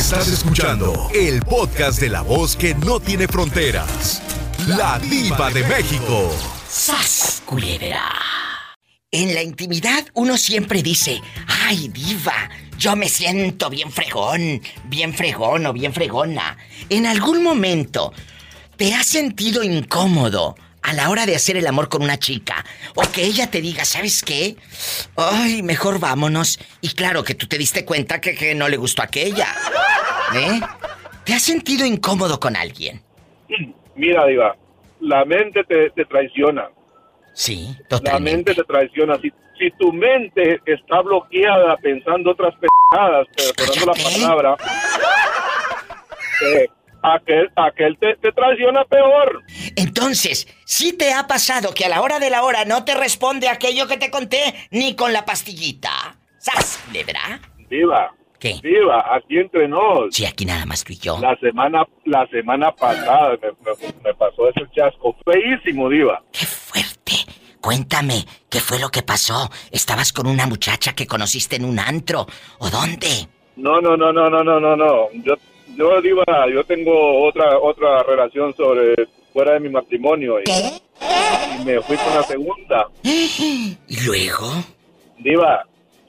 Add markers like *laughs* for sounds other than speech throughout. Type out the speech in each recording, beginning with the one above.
Estás escuchando el podcast de la voz que no tiene fronteras. La diva de México. ¡Sas, culebra! En la intimidad uno siempre dice, ay diva, yo me siento bien fregón, bien fregón o bien fregona. En algún momento, ¿te has sentido incómodo a la hora de hacer el amor con una chica? O que ella te diga, ¿sabes qué? Ay, mejor vámonos. Y claro que tú te diste cuenta que, que no le gustó aquella. ¿Eh? ¿Te has sentido incómodo con alguien? Mira, Diva, la mente te, te traiciona. Sí, La totalmente. mente te traiciona. Si, si tu mente está bloqueada pensando otras pendejadas, perdonando la palabra, eh, *laughs* aquel, aquel te, te traiciona peor. Entonces, ¿sí te ha pasado que a la hora de la hora no te responde aquello que te conté ni con la pastillita? ¿Sas, verdad? Diva, ¿Qué? Diva, aquí entre nos. Sí, aquí nada más tú y yo. La semana, la semana pasada me, me- me pasó ese chasco feísimo, Diva. ¡Qué fuerte! Cuéntame, ¿qué fue lo que pasó? ¿Estabas con una muchacha que conociste en un antro? ¿O dónde? No, no, no, no, no, no, no, no. Yo, yo Diva, yo tengo otra, otra relación sobre fuera de mi matrimonio y, y me fui con la segunda. ¿Y luego? Diva,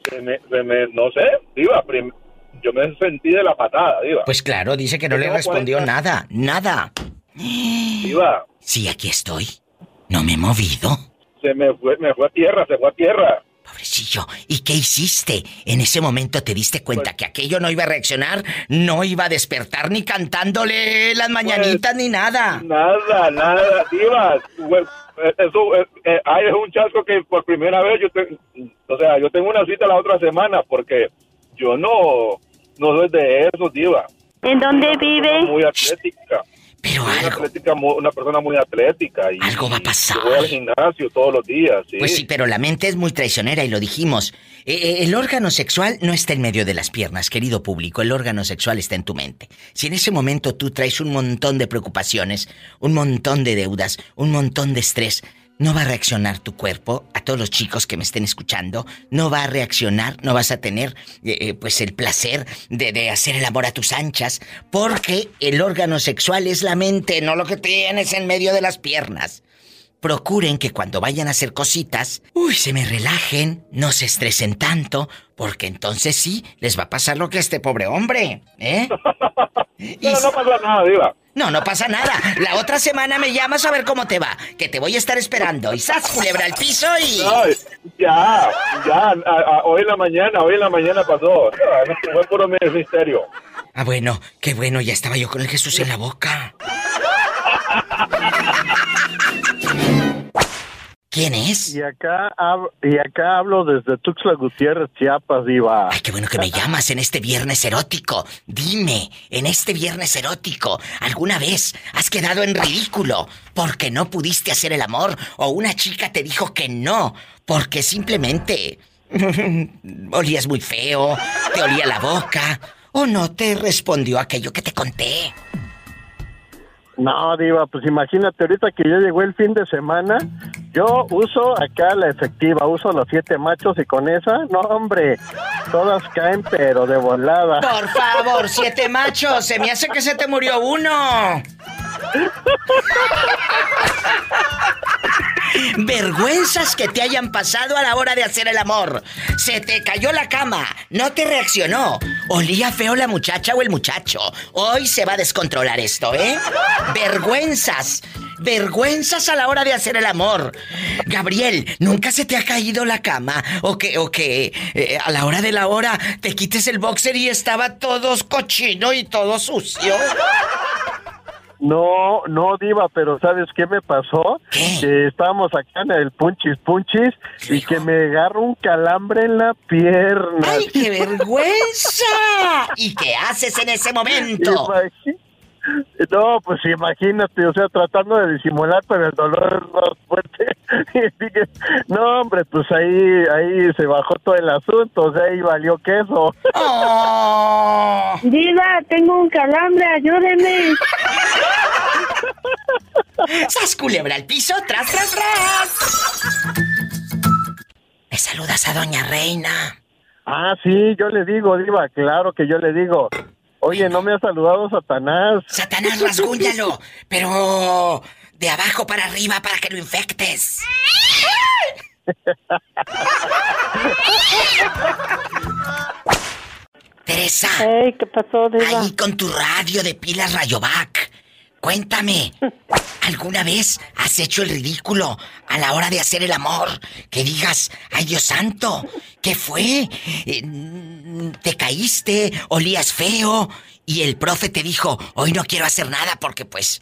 se me, se me- no sé, Diva, prim- yo me sentí de la patada, Diva. Pues claro, dice que no le respondió 40. nada, nada. Diva, Sí, aquí estoy. No me he movido. se me fue, me fue a tierra, se fue a tierra. Pobrecillo, ¿y qué hiciste? En ese momento te diste cuenta Pues- que aquello no iba a reaccionar, no iba a despertar ni cantándole las mañanitas ni nada. Nada, nada, Diva. pues, eh, Eso, eh, eh, es un chasco que por primera vez yo tengo, o sea, yo tengo una cita la otra semana porque yo no, no soy de eso, Diva. ¿En dónde vive? Muy atlética. Pero Una, algo, atlética, una persona muy atlética. Y, Algo va a pasar. voy al gimnasio todos los días, sí. Pues sí, pero la mente es muy traicionera y lo dijimos. Eh, eh, el órgano sexual no está en medio de las piernas, querido público. El órgano sexual está en tu mente. Si en ese momento tú traes un montón de preocupaciones, un montón de deudas, un montón de estrés, no va a reaccionar tu cuerpo, a todos los chicos que me estén escuchando, no va a reaccionar, no vas a tener eh, eh, pues el placer de, de hacer el amor a tus anchas, porque el órgano sexual es la mente, no lo que tienes en medio de las piernas. Procuren que cuando vayan a hacer cositas, uy, se me relajen, no se estresen tanto, porque entonces sí, les va a pasar lo que a este pobre hombre, ¿eh? Y- *laughs* Pero no pasa nada, Diva. no, no pasa nada. La otra semana me llamas a ver cómo te va, que te voy a estar esperando. Y sas, culebra al piso y... Ya, ya, a- a- hoy en la mañana, hoy en la mañana pasó. No, Fue puro misterio. Ah, bueno, qué bueno, ya estaba yo con el Jesús en la boca. *laughs* ¿Quién es? Y acá, hab- y acá hablo desde Tuxtla Gutiérrez, Chiapas, Diva. Ay, qué bueno que me llamas en este viernes erótico. Dime, en este viernes erótico, ¿alguna vez has quedado en ridículo porque no pudiste hacer el amor o una chica te dijo que no porque simplemente *laughs* olías muy feo, te olía la boca o no te respondió aquello que te conté? No, Diva, pues imagínate, ahorita que ya llegó el fin de semana, yo uso acá la efectiva, uso los siete machos y con esa, no, hombre, todas caen, pero de volada. Por favor, siete machos, se me hace que se te murió uno. Vergüenzas que te hayan pasado a la hora de hacer el amor. Se te cayó la cama, no te reaccionó. Olía feo la muchacha o el muchacho. Hoy se va a descontrolar esto, ¿eh? Vergüenzas. Vergüenzas a la hora de hacer el amor. Gabriel, ¿nunca se te ha caído la cama? ¿O que, o que eh, a la hora de la hora te quites el boxer y estaba todo cochino y todo sucio? No, no, Diva, pero ¿sabes qué me pasó? ¿Qué? Que estábamos acá en el punchis punchis y Hijo. que me agarro un calambre en la pierna. ¡Ay, qué vergüenza! ¿Y qué haces en ese momento? No, pues imagínate, o sea, tratando de disimular, pero el dolor es más fuerte. *laughs* Y dije, no, hombre, pues ahí, ahí se bajó todo el asunto, o sea, ahí valió queso. ¡Oh! Diva, tengo un calambre, ayúdeme. *laughs* ¡Sas culebra al piso! ¡Tras, tras, tras! Me saludas a Doña Reina. Ah, sí, yo le digo, Diva, claro que yo le digo. Oye, no me ha saludado Satanás. Satanás, rasguñalo, pero de abajo para arriba para que lo infectes. Teresa. Ey, ¿qué pasó, Diva? Ahí con tu radio de pilas Rayovac. Cuéntame, ¿alguna vez has hecho el ridículo a la hora de hacer el amor? Que digas, ay Dios santo, ¿qué fue? Eh, ¿Te caíste? ¿Olías feo? Y el profe te dijo, hoy no quiero hacer nada porque pues...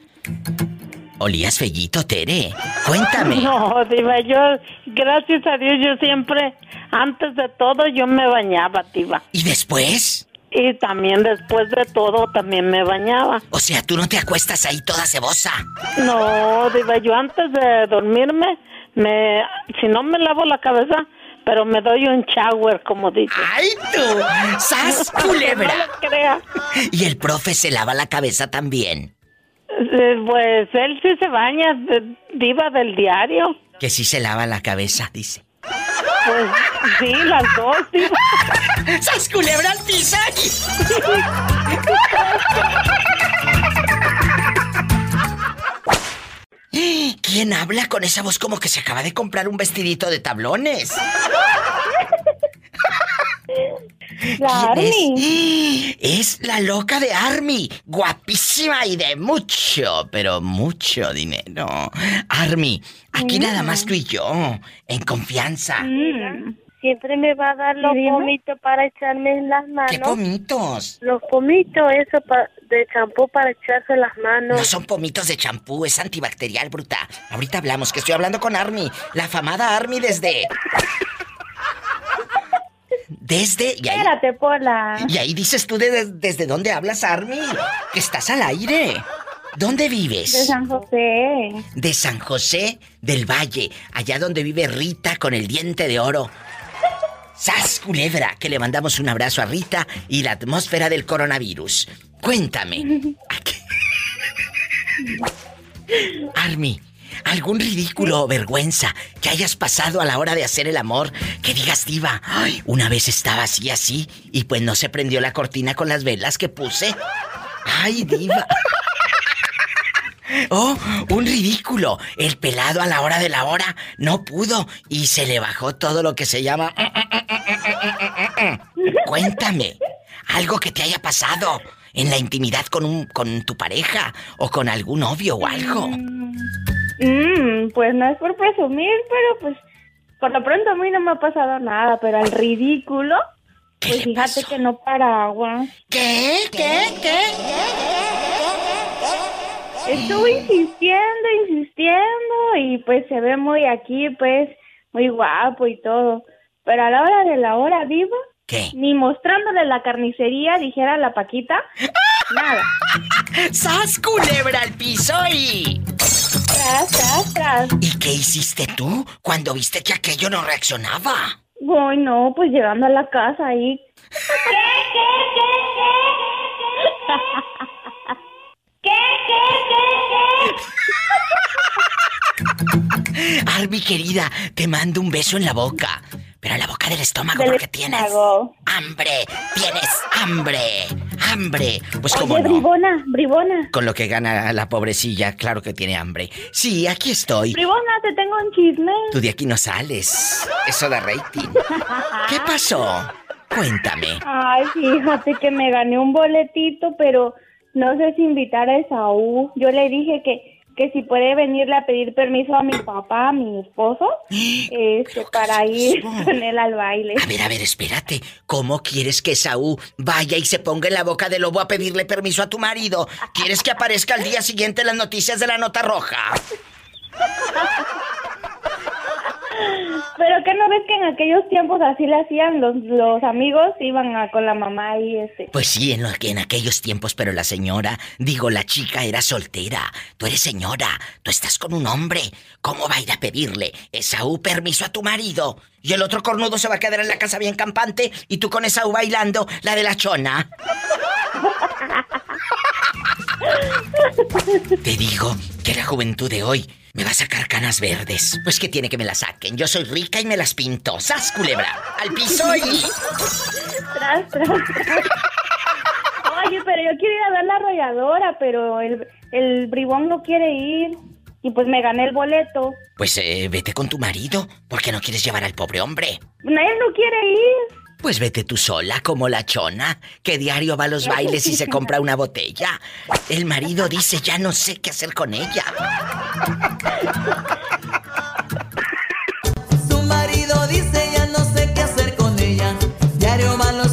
Olías fellito, Tere. Cuéntame. *laughs* No, Diva, yo, gracias a Dios, yo siempre, antes de todo, yo me bañaba, Diva. ¿Y después? Y también después de todo, también me bañaba. O sea, tú no te acuestas ahí toda cebosa. No, Diva, yo antes de dormirme, me, si no me lavo la cabeza, pero me doy un shower, como dice. ¡Ay, tú! ¡Sas, *laughs* culebra! No lo crea. Y el profe se lava la cabeza también. Eh, Pues él sí se baña, de- Diva del diario. Que sí se lava la cabeza, dice. Pues sí, las dos, Diva. *laughs* ¡Sas, culebra al! *laughs* ¿Quién habla con esa voz como que se acaba de comprar un vestidito de tablones? La ¿Quién es? Es la loca de Army, guapísima y de mucho, pero mucho dinero. Army, aquí nada más tú y yo, en confianza. Mm. Siempre me va a dar los pomitos para echarme en las manos. ¡Qué pomitos! Los pomitos, eso pa- de champú para echarse en las manos. No son pomitos de champú, es antibacterial, bruta. Ahorita hablamos, que estoy hablando con Army, la famada Army desde... Desde... Y ahí, Espérate, Pola. y ahí dices tú de- desde dónde hablas, Army, que estás al aire. ¿Dónde vives? De San José. de San José del Valle, allá donde vive Rita con el diente de oro. ¡Sas, culebra! Que le mandamos un abrazo a Rita y la atmósfera del coronavirus. Cuéntame. ¿a *laughs* qué- Army, ¿algún ridículo o vergüenza que hayas pasado a la hora de hacer el amor? Que digas, diva, "Ay, una vez estaba así, así, y pues no se prendió la cortina con las velas que puse. ¡Ay, diva! *laughs* Oh, un ridículo. El pelado a la hora de la hora no pudo y se le bajó todo lo que se llama... *laughs* Cuéntame, algo que te haya pasado en la intimidad con, un, con tu pareja o con algún novio o algo. Mm, pues no es por presumir, pero pues por lo pronto a mí no me ha pasado nada, pero al ridículo, ¿Qué pues fíjate que no para agua. ¿Qué? ¿Qué? ¿Qué? Estuve insistiendo, insistiendo y pues se ve muy aquí, pues muy guapo y todo. Pero a la hora de la hora, viva, ¿Qué? ni mostrándole la carnicería, dijera la Paquita, nada. ¡Sas culebra al piso y... Tras, tras, tras. ¿Y qué hiciste tú cuando viste que aquello no reaccionaba? Ay, no, pues llegando a la casa ahí. Arby querida, te mando un beso en la boca. Pero la boca del estómago Del porque tienes estómago. hambre. Tienes hambre. Hambre. Pues como no. bribona, bribona. Con lo que gana la pobrecilla, claro que tiene hambre. Sí, aquí estoy. Bribona, te tengo un chisme. Tú de aquí no sales. Eso da rating. ¿Qué *laughs* pasó? Cuéntame. Ay, fíjate que me gané un boletito, pero no sé si invitar a Esaú. Yo le dije que, que si puede venirle a pedir permiso a mi papá, a mi esposo, *gasps* este, para ir con él al baile. A ver, a ver, espérate. ¿Cómo quieres que Saúl vaya y se ponga en la boca del lobo a pedirle permiso a tu marido? ¿Quieres que aparezca al día siguiente en las noticias de la nota roja? *laughs* Pero que no ves que en aquellos tiempos así le hacían los, los amigos, iban a- con la mamá y este. Pues sí, en, lo- en aquellos tiempos, pero la señora, digo, la chica era soltera. Tú eres señora, tú estás con un hombre. ¿Cómo va a ir a pedirle, Esaú, permiso a tu marido? Y el otro cornudo se va a quedar en la casa bien campante y tú con Esaú bailando la de la chona. *laughs* Te digo que la juventud de hoy me va a sacar canas verdes. Pues que tiene que me las saquen. Yo soy rica y me las pinto. ¡Sas, culebra! ¡Al piso y... Tras, *laughs* tras, tras. Oye, pero yo quiero ir a ver la arrolladora, pero el, el bribón no quiere ir. Y pues me gané el boleto. Pues eh, vete con tu marido, porque no quieres llevar al pobre hombre. Él no quiere ir. Pues vete tú sola, como la chona, que diario va a los bailes y se compra una botella. El marido dice, ya no sé qué hacer con ella. Su marido dice, ya no sé qué hacer con ella. Diario va a los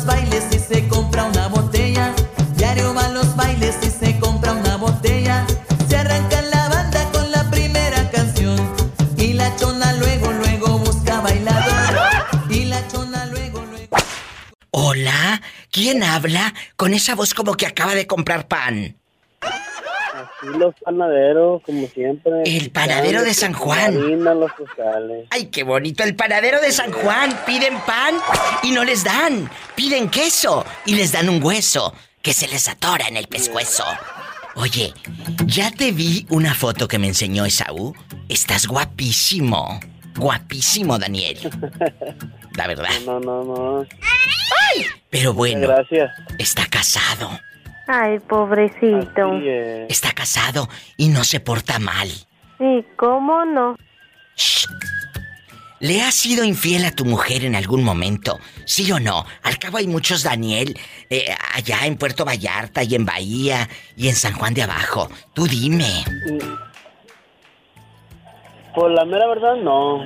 Hola, ¿quién habla con esa voz como que acaba de comprar pan? Aquí los panaderos, como siempre. El panadero de San Juan. Harina, los. Ay, qué bonito, el panadero de San Juan. Piden pan y no les dan. Piden queso y les dan un hueso que se les atora en el pescuezo. Oye, ya te vi una foto que me enseñó Esaú. Estás guapísimo. Guapísimo, Daniel. La verdad. No, no, no. Pero bueno, Gracias. está casado. Ay, pobrecito. Así es. Está casado y no se porta mal. ¿Y cómo no? Shh. ¿Le has sido infiel a tu mujer en algún momento? ¿Sí o no? Al cabo hay muchos Daniel eh, allá en Puerto Vallarta y en Bahía y en San Juan de Abajo. Tú dime. Por la mera verdad, no.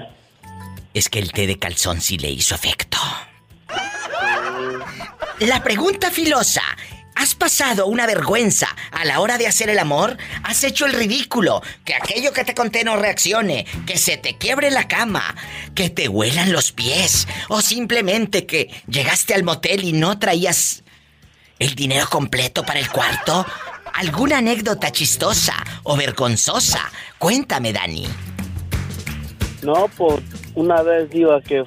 Es que el té de calzón sí le hizo efecto. La pregunta filosa. ¿Has pasado una vergüenza a la hora de hacer el amor? ¿Has hecho el ridículo? Que aquello que te conté no reaccione, que se te quiebre la cama, que te huelan los pies, o simplemente que llegaste al motel y no traías el dinero completo para el cuarto. ¿Alguna anécdota chistosa o vergonzosa? Cuéntame, Dani. No, pues una vez digo que,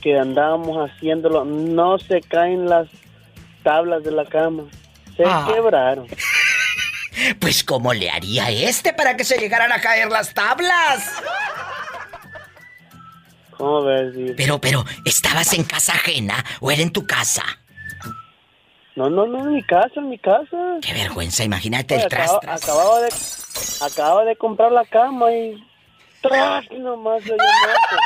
que andábamos haciéndolo, no se caen las tablas de la cama. Se Ah. quebraron. *laughs* Pues ¿cómo le haría este para que se llegaran a caer las tablas? ¿Cómo ves? Diva? Pero, pero, ¿estabas en casa ajena o era en tu casa? No, no, no, en mi casa, en mi casa. Qué vergüenza, imagínate el tras, tras. acababa, de, acababa de comprar la cama y tras nomás dio muerto.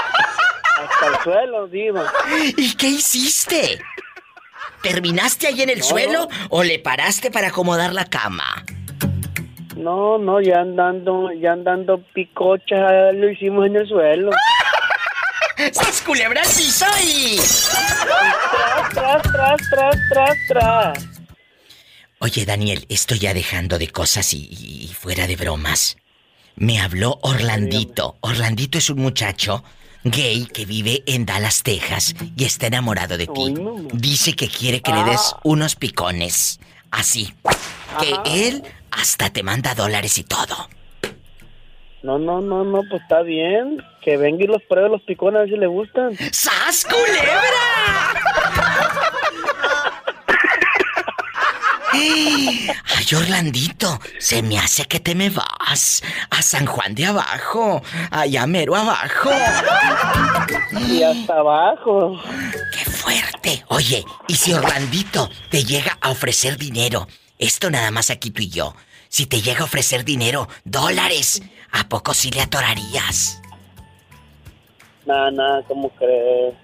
Hasta el suelo, diva. ¿Y qué hiciste? ¿Terminaste ahí en el No. suelo o le paraste para acomodar la cama? No, no, ya andando, ya andando picocha, lo hicimos en el suelo. ¡Sas culebra al piso y... Tras, tras, tras, tras, tras, tras. Oye, Daniel, estoy ya dejando de cosas y, y fuera de bromas. Me habló Orlandito. Orlandito es un muchacho gay que vive en Dallas, Texas y está enamorado de ti. Dice que quiere que le des unos picones. Así. Que él hasta te manda dólares y todo. No, no, no, no, pues está bien. Que venga y los pruebe los picones a ver si le gustan. ¡Sas culebra! *laughs* Ay, Orlandito, se me hace que te me vas a San Juan de abajo, allá mero abajo. Y hasta abajo. ¡Qué fuerte! Oye, ¿y si Orlandito te llega a ofrecer dinero? Esto nada más aquí tú y yo. Si te llega a ofrecer dinero, dólares, ¿a poco sí le atorarías? Nada, nada, ¿cómo crees?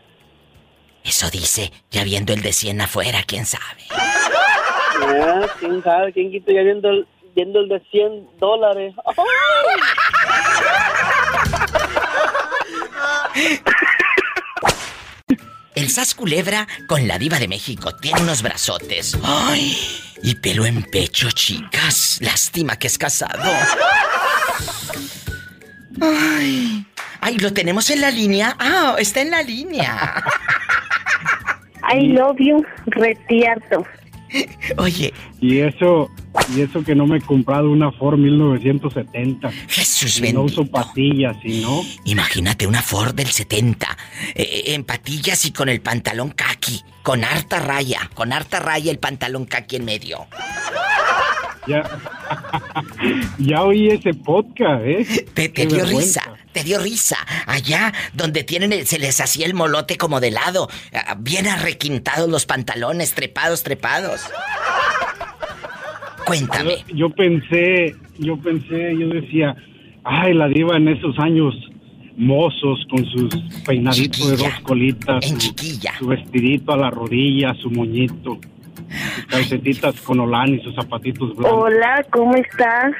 Eso dice, ya viendo el de 100 afuera, quién sabe. ¿Quién sabe? ¿Quién quita ya viendo el, viendo el de 100 dólares? El Sas Culebra con la diva de México tiene unos brazotes. ¡Ay! Y pelo en pecho, chicas. Lástima que es casado. ¡Ay! ¡Ay, lo tenemos en la línea! ¡Ah! Está en la línea. I love you, retierto. *laughs* Oye, Y eso, y eso que no me he comprado una Ford 1970. Jesús Y no uso bendito. patillas, ¿sí no? Imagínate una Ford del 70, eh, en patillas y con el pantalón kaki, con harta raya, con harta raya el pantalón kaki en medio. Ya, *laughs* ya oí ese podcast, ¿eh? Te, te dio vergüenza. risa, te dio risa. Allá donde tienen el- se les hacía el molote como de lado, ah, bien arrequintados los pantalones, trepados, trepados. Cuéntame. Yo, yo pensé, yo pensé, yo decía, ay, la diva en esos años mozos con sus peinaditos de dos colitas, En su, chiquilla. su vestidito a la rodilla, su moñito, sus calcetitas con olán y sus zapatitos blancos. Hola, ¿cómo estás?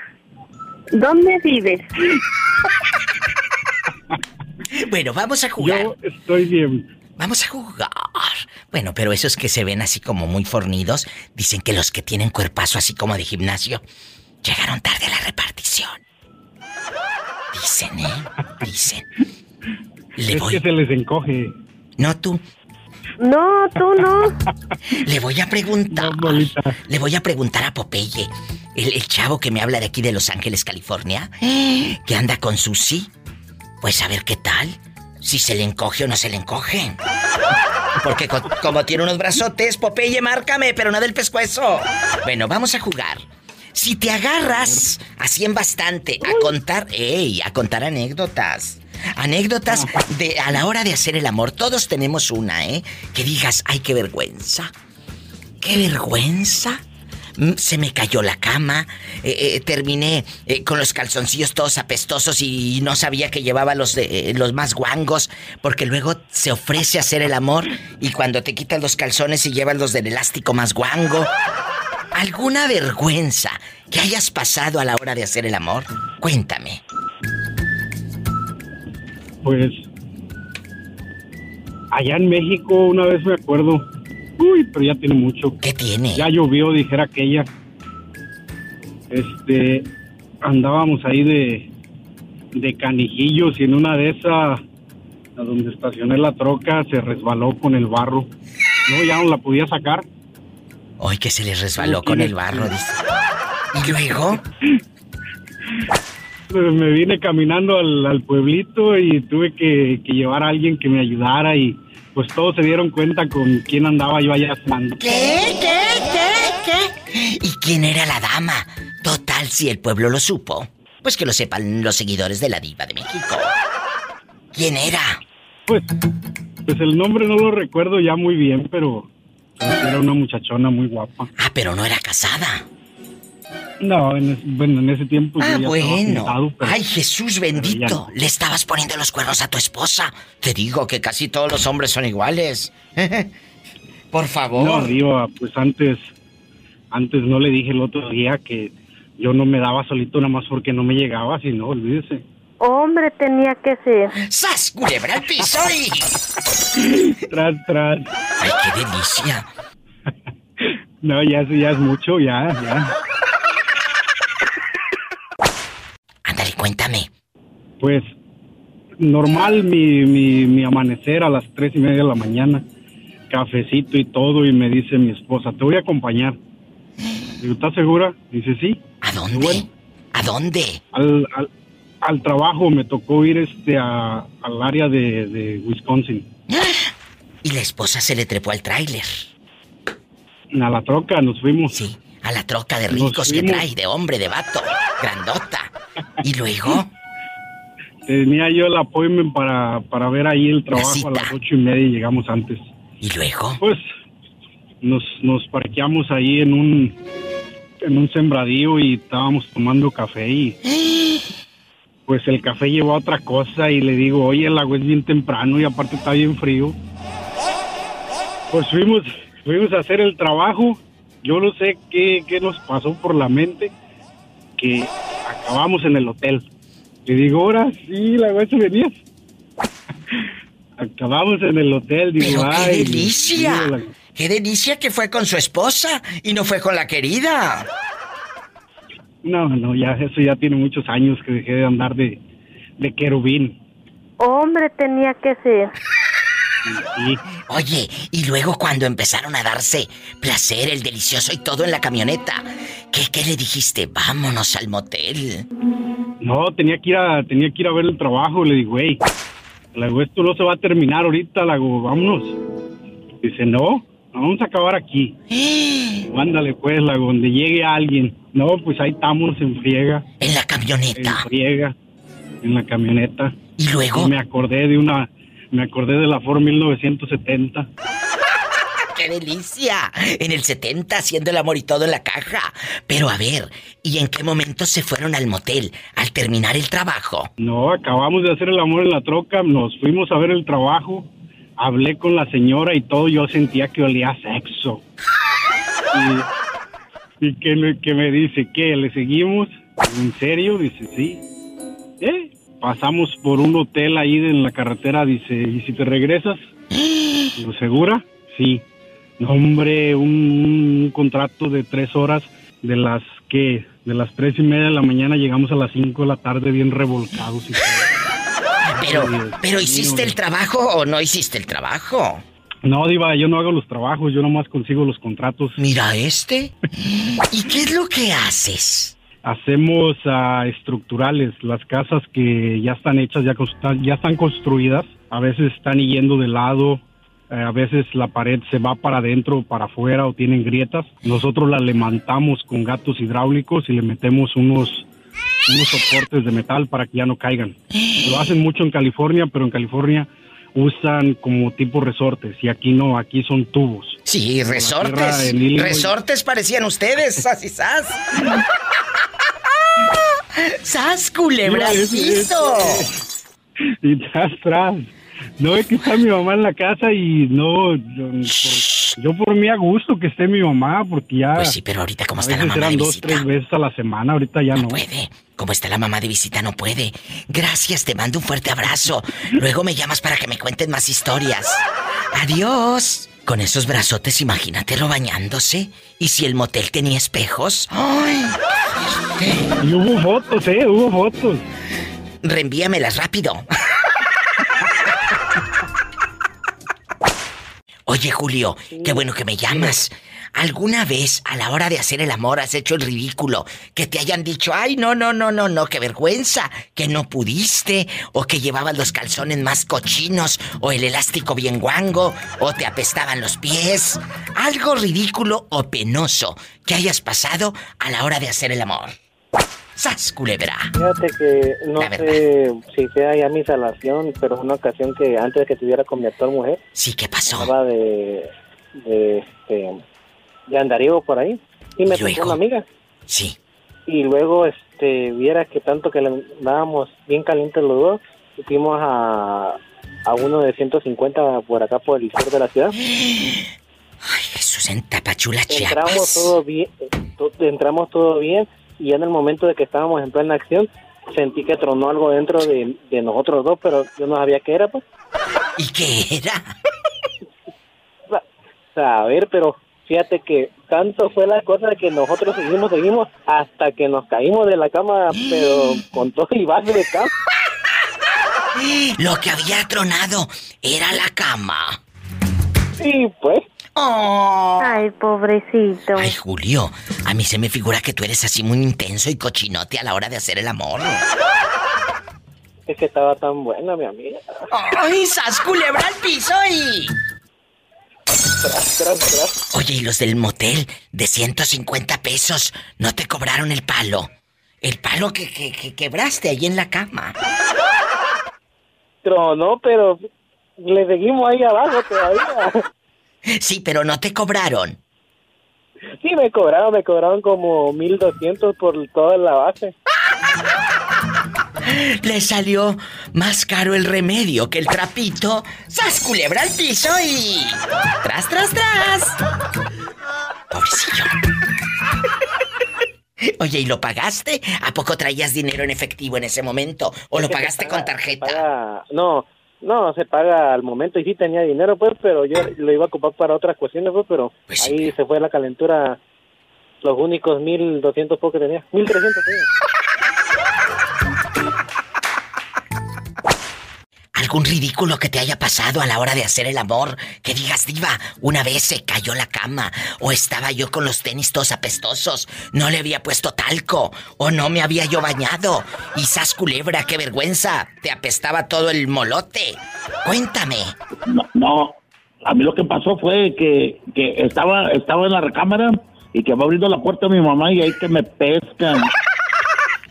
¿Dónde vives? *laughs* Bueno, vamos a jugar. Yo estoy bien. Vamos a jugar. Bueno, pero esos que se ven así como muy fornidos, dicen que los que tienen cuerpazo así como de gimnasio, llegaron tarde a la repartición. Dicen, ¿eh? Dicen. Le es voy... que se les encoge. No tú. No, tú no. Le voy a preguntar. No. Le voy a preguntar a Popeye, el, el chavo que me habla de aquí de Los Ángeles, California, que anda con Susi. Pues a ver qué tal. Si se le encoge o no se le encoge. Porque co- como tiene unos brazotes, Popeye, márcame, pero no del pescuezo. Bueno, vamos a jugar. Si te agarras así en bastante a contar, ey, a contar anécdotas. Anécdotas de a la hora de hacer el amor. Todos tenemos una, ¿eh? Que digas, ay, qué vergüenza. ¡Qué vergüenza! Mm, Se me cayó la cama, eh, eh, terminé eh, con los calzoncillos todos apestosos y no sabía que llevaba los, los más guangos, porque luego se ofrece hacer el amor y cuando te quitas los calzones y llevas los del elástico más guango. ¿Alguna vergüenza que hayas pasado a la hora de hacer el amor? Cuéntame. Pues allá en México una vez me acuerdo, uy, pero ya tiene mucho. ¿Qué tiene? Ya llovió, dijera aquella. Este, andábamos ahí de, de canijillos y en una de esas, a donde estacioné la troca, se resbaló con el barro. No, ya no la podía sacar. Hoy que se les resbaló con el barro, dice. ¿Y luego? Me vine caminando al, al pueblito y tuve que, que llevar a alguien que me ayudara y pues todos se dieron cuenta con quién andaba yo allá cenando. ¿Qué? ¿Qué? ¿Qué? ¿Qué? ¿Y quién era la dama? Total, si el pueblo lo supo, pues que lo sepan los seguidores de la diva de México. ¿Quién era? Pues, pues el nombre no lo recuerdo ya muy bien, pero era una muchachona muy guapa. Ah, pero no era casada. No, en es- bueno, en ese tiempo Ah, yo ya bueno. pero- Ay, Jesús ya bendito. no. Le estabas poniendo los cuernos a tu esposa. Te digo que casi todos los hombres son iguales. *laughs* Por favor. No, Diva, pues antes, antes no le dije el otro día que yo no me daba solito nada más porque no me llegaba, sino olvídese. Hombre, tenía que ser. ¡Sas, culebra al piso y... *laughs* Tras, tras. ¡Ay, qué delicia! *laughs* No, ya, ya es mucho, ya, ya. Cuéntame. Pues normal mi, mi, mi amanecer a las tres y media de la mañana, cafecito y todo, y me dice mi esposa, te voy a acompañar. Digo, ¿estás segura? Dice, sí. ¿A dónde? ¿A dónde? Al, al, al trabajo me tocó ir este a, al área de, de Wisconsin. *gasps* Y la esposa se le trepó al tráiler. A la troca nos fuimos. Sí, a la troca de ricos que trae, de hombre, de vato, grandota. Y luego, Tenía yo el appointment para, para ver ahí el trabajo a las ocho y media y llegamos antes. ¿y luego? Pues nos, nos parqueamos ahí en un en un sembradío y estábamos tomando café y *gasps* pues el café llevó a otra cosa y le digo, oye, el agua es bien temprano y aparte está bien frío. Pues fuimos, fuimos a hacer el trabajo. Yo no sé qué, qué nos pasó por la mente que acabamos en el hotel. Le digo, ahora sí, la agua se venía. *laughs* acabamos en el hotel, digo, ¡Pero qué ay, delicia! la- ¡Qué delicia que fue con su esposa y no fue con la querida! No, no, ya eso ya tiene muchos años que dejé de andar de, de querubín. Hombre, tenía que ser. Sí, Oye, y luego cuando empezaron a darse placer, el delicioso y todo en la camioneta, ¿qué, qué le dijiste? Vámonos al motel. no, tenía que ir a, tenía que ir a ver el trabajo. Le digo, güey, esto no se va a terminar ahorita, digo, vámonos. Dice, no, vamos a acabar aquí. *gasps* Ándale, pues, la donde llegue alguien. No, pues ahí estamos en friega, En la en camioneta. friega, en la camioneta. Y luego, Y me acordé de una, me acordé de la Ford 1970. *laughs* ¡qué delicia! En el 70 haciendo el amor y todo en la caja. Pero a ver, ¿y en qué momento se fueron al motel? ¿Al terminar el trabajo? No, acabamos de hacer el amor en la troca, nos fuimos a ver el trabajo, hablé con la señora y todo, yo sentía que olía a sexo. Y, y que, me, que me dice, ¿qué? ¿Le seguimos? ¿En serio? Dice, sí. ¿Eh? Pasamos por un hotel ahí en la carretera, dice, ¿y si te regresas? *gasps* ¿Lo segura? Sí. No, hombre, un, un contrato de tres horas de las que de las tres y media de la mañana llegamos a las cinco de la tarde bien revolcados y. *laughs* Pero, pero. ¿hiciste el trabajo o no hiciste el trabajo? No, Diva, yo no hago los trabajos, yo nomás consigo los contratos. Mira este. *laughs* ¿Y qué es lo que haces? Hacemos ah, estructurales, las casas que ya están hechas, ya, ya están construidas, a veces están yendo de lado, eh, a veces la pared se va para adentro o para afuera o tienen grietas. Nosotros la levantamos con gatos hidráulicos y le metemos unos, unos soportes de metal para que ya no caigan. *gasps* Lo hacen mucho en California, pero en California usan como tipo resortes y aquí no, aquí son tubos. Sí, resortes. Resortes parecían ustedes, así *laughs* sas. ¡Sas, culebra al Iba a decir piso! y tras, tras. No es que está mi mamá en la casa y no, yo por, yo por mí a gusto que esté mi mamá porque ya Pues sí, pero ahorita cómo a está la mamá de eran dos, visita. tres veces a la semana, ahorita ya no. puede. Como está la mamá de visita, no puede. Gracias, te mando un fuerte abrazo. Luego me llamas para que me cuenten más historias. Adiós. Con esos brazotes, imagínatelo bañándose. ¿Y si el motel tenía espejos? ¡Ay! Y hubo fotos, eh, hubo fotos. Reenvíamelas rápido. Oye, Julio, qué bueno que me llamas. ¿Alguna vez a la hora de hacer el amor has hecho el ridículo? Que te hayan dicho, ay, no, no, no, no, no, qué vergüenza, que no pudiste, o que llevabas los calzones más cochinos, o el elástico bien guango, o te apestaban los pies. Algo ridículo o penoso que hayas pasado a la hora de hacer el amor. ¡Sas, culebra! Fíjate que no sé si sea ya mi salación, pero una ocasión que antes de que estuviera con mi actual mujer, Sí, ¿qué pasó? estaba de, de, este, de andariego por ahí y me tocó una amiga. Sí. Y luego, este, viera que tanto que le dábamos bien calientes los dos, fuimos a, a uno de 150 por acá por el sur de la ciudad. *gasps* Ay, Jesús, en Tapachula, Entramos Chiapas. todo bien, to- entramos todo bien y en el momento de que estábamos en plena acción sentí que tronó algo dentro de, de nosotros dos, pero yo no sabía qué era, pues. ¿Y qué era? *laughs* A ver, pero fíjate que tanto fue la cosa que nosotros seguimos, seguimos hasta que nos caímos de la cama, pero *gasps* con todo y base de cama. *gasps* Lo que había tronado era la cama. Y pues, Oh. Ay, pobrecito. Ay, Julio, a mí se me figura que tú eres así muy intenso y cochinote a la hora de hacer el amor. es que estaba tan buena mi amiga. ¡Ay, sas culebra al piso y... Tras, tras, tras. Oye, ¿y los del motel de 150 pesos no te cobraron el palo? El palo que, que- que quebraste ahí en la cama. Tronó, pero le seguimos ahí abajo todavía. Sí, pero no te cobraron. Sí, me cobraron, me cobraron como 1200 por toda la base. *laughs* Le salió más caro el remedio que el trapito. ¡Sas culebra al piso y... ¡Tras, tras, tras! Pobrecillo. *laughs* Oye, ¿y lo pagaste? ¿A poco traías dinero en efectivo en ese momento? ¿O lo pagaste paga- con tarjeta? paga- no, no, se paga al momento y sí tenía dinero, pues, pero yo lo iba a ocupar para otras cuestiones, pues, pero Pues sí, ahí se fue la calentura. Los únicos 1200 pocos que tenía. 1300 tenía. *laughs* ¿Algún ridículo que te haya pasado a la hora de hacer el amor? Que digas, diva, una vez se cayó la cama, o estaba yo con los tenis todos apestosos, no le había puesto talco, o no me había yo bañado. Y sas culebra, qué vergüenza, te apestaba todo el molote. Cuéntame. No, no, a mí lo que pasó fue que, que estaba, estaba en la recámara y que va abriendo la puerta a mi mamá y ahí que me pescan. *laughs*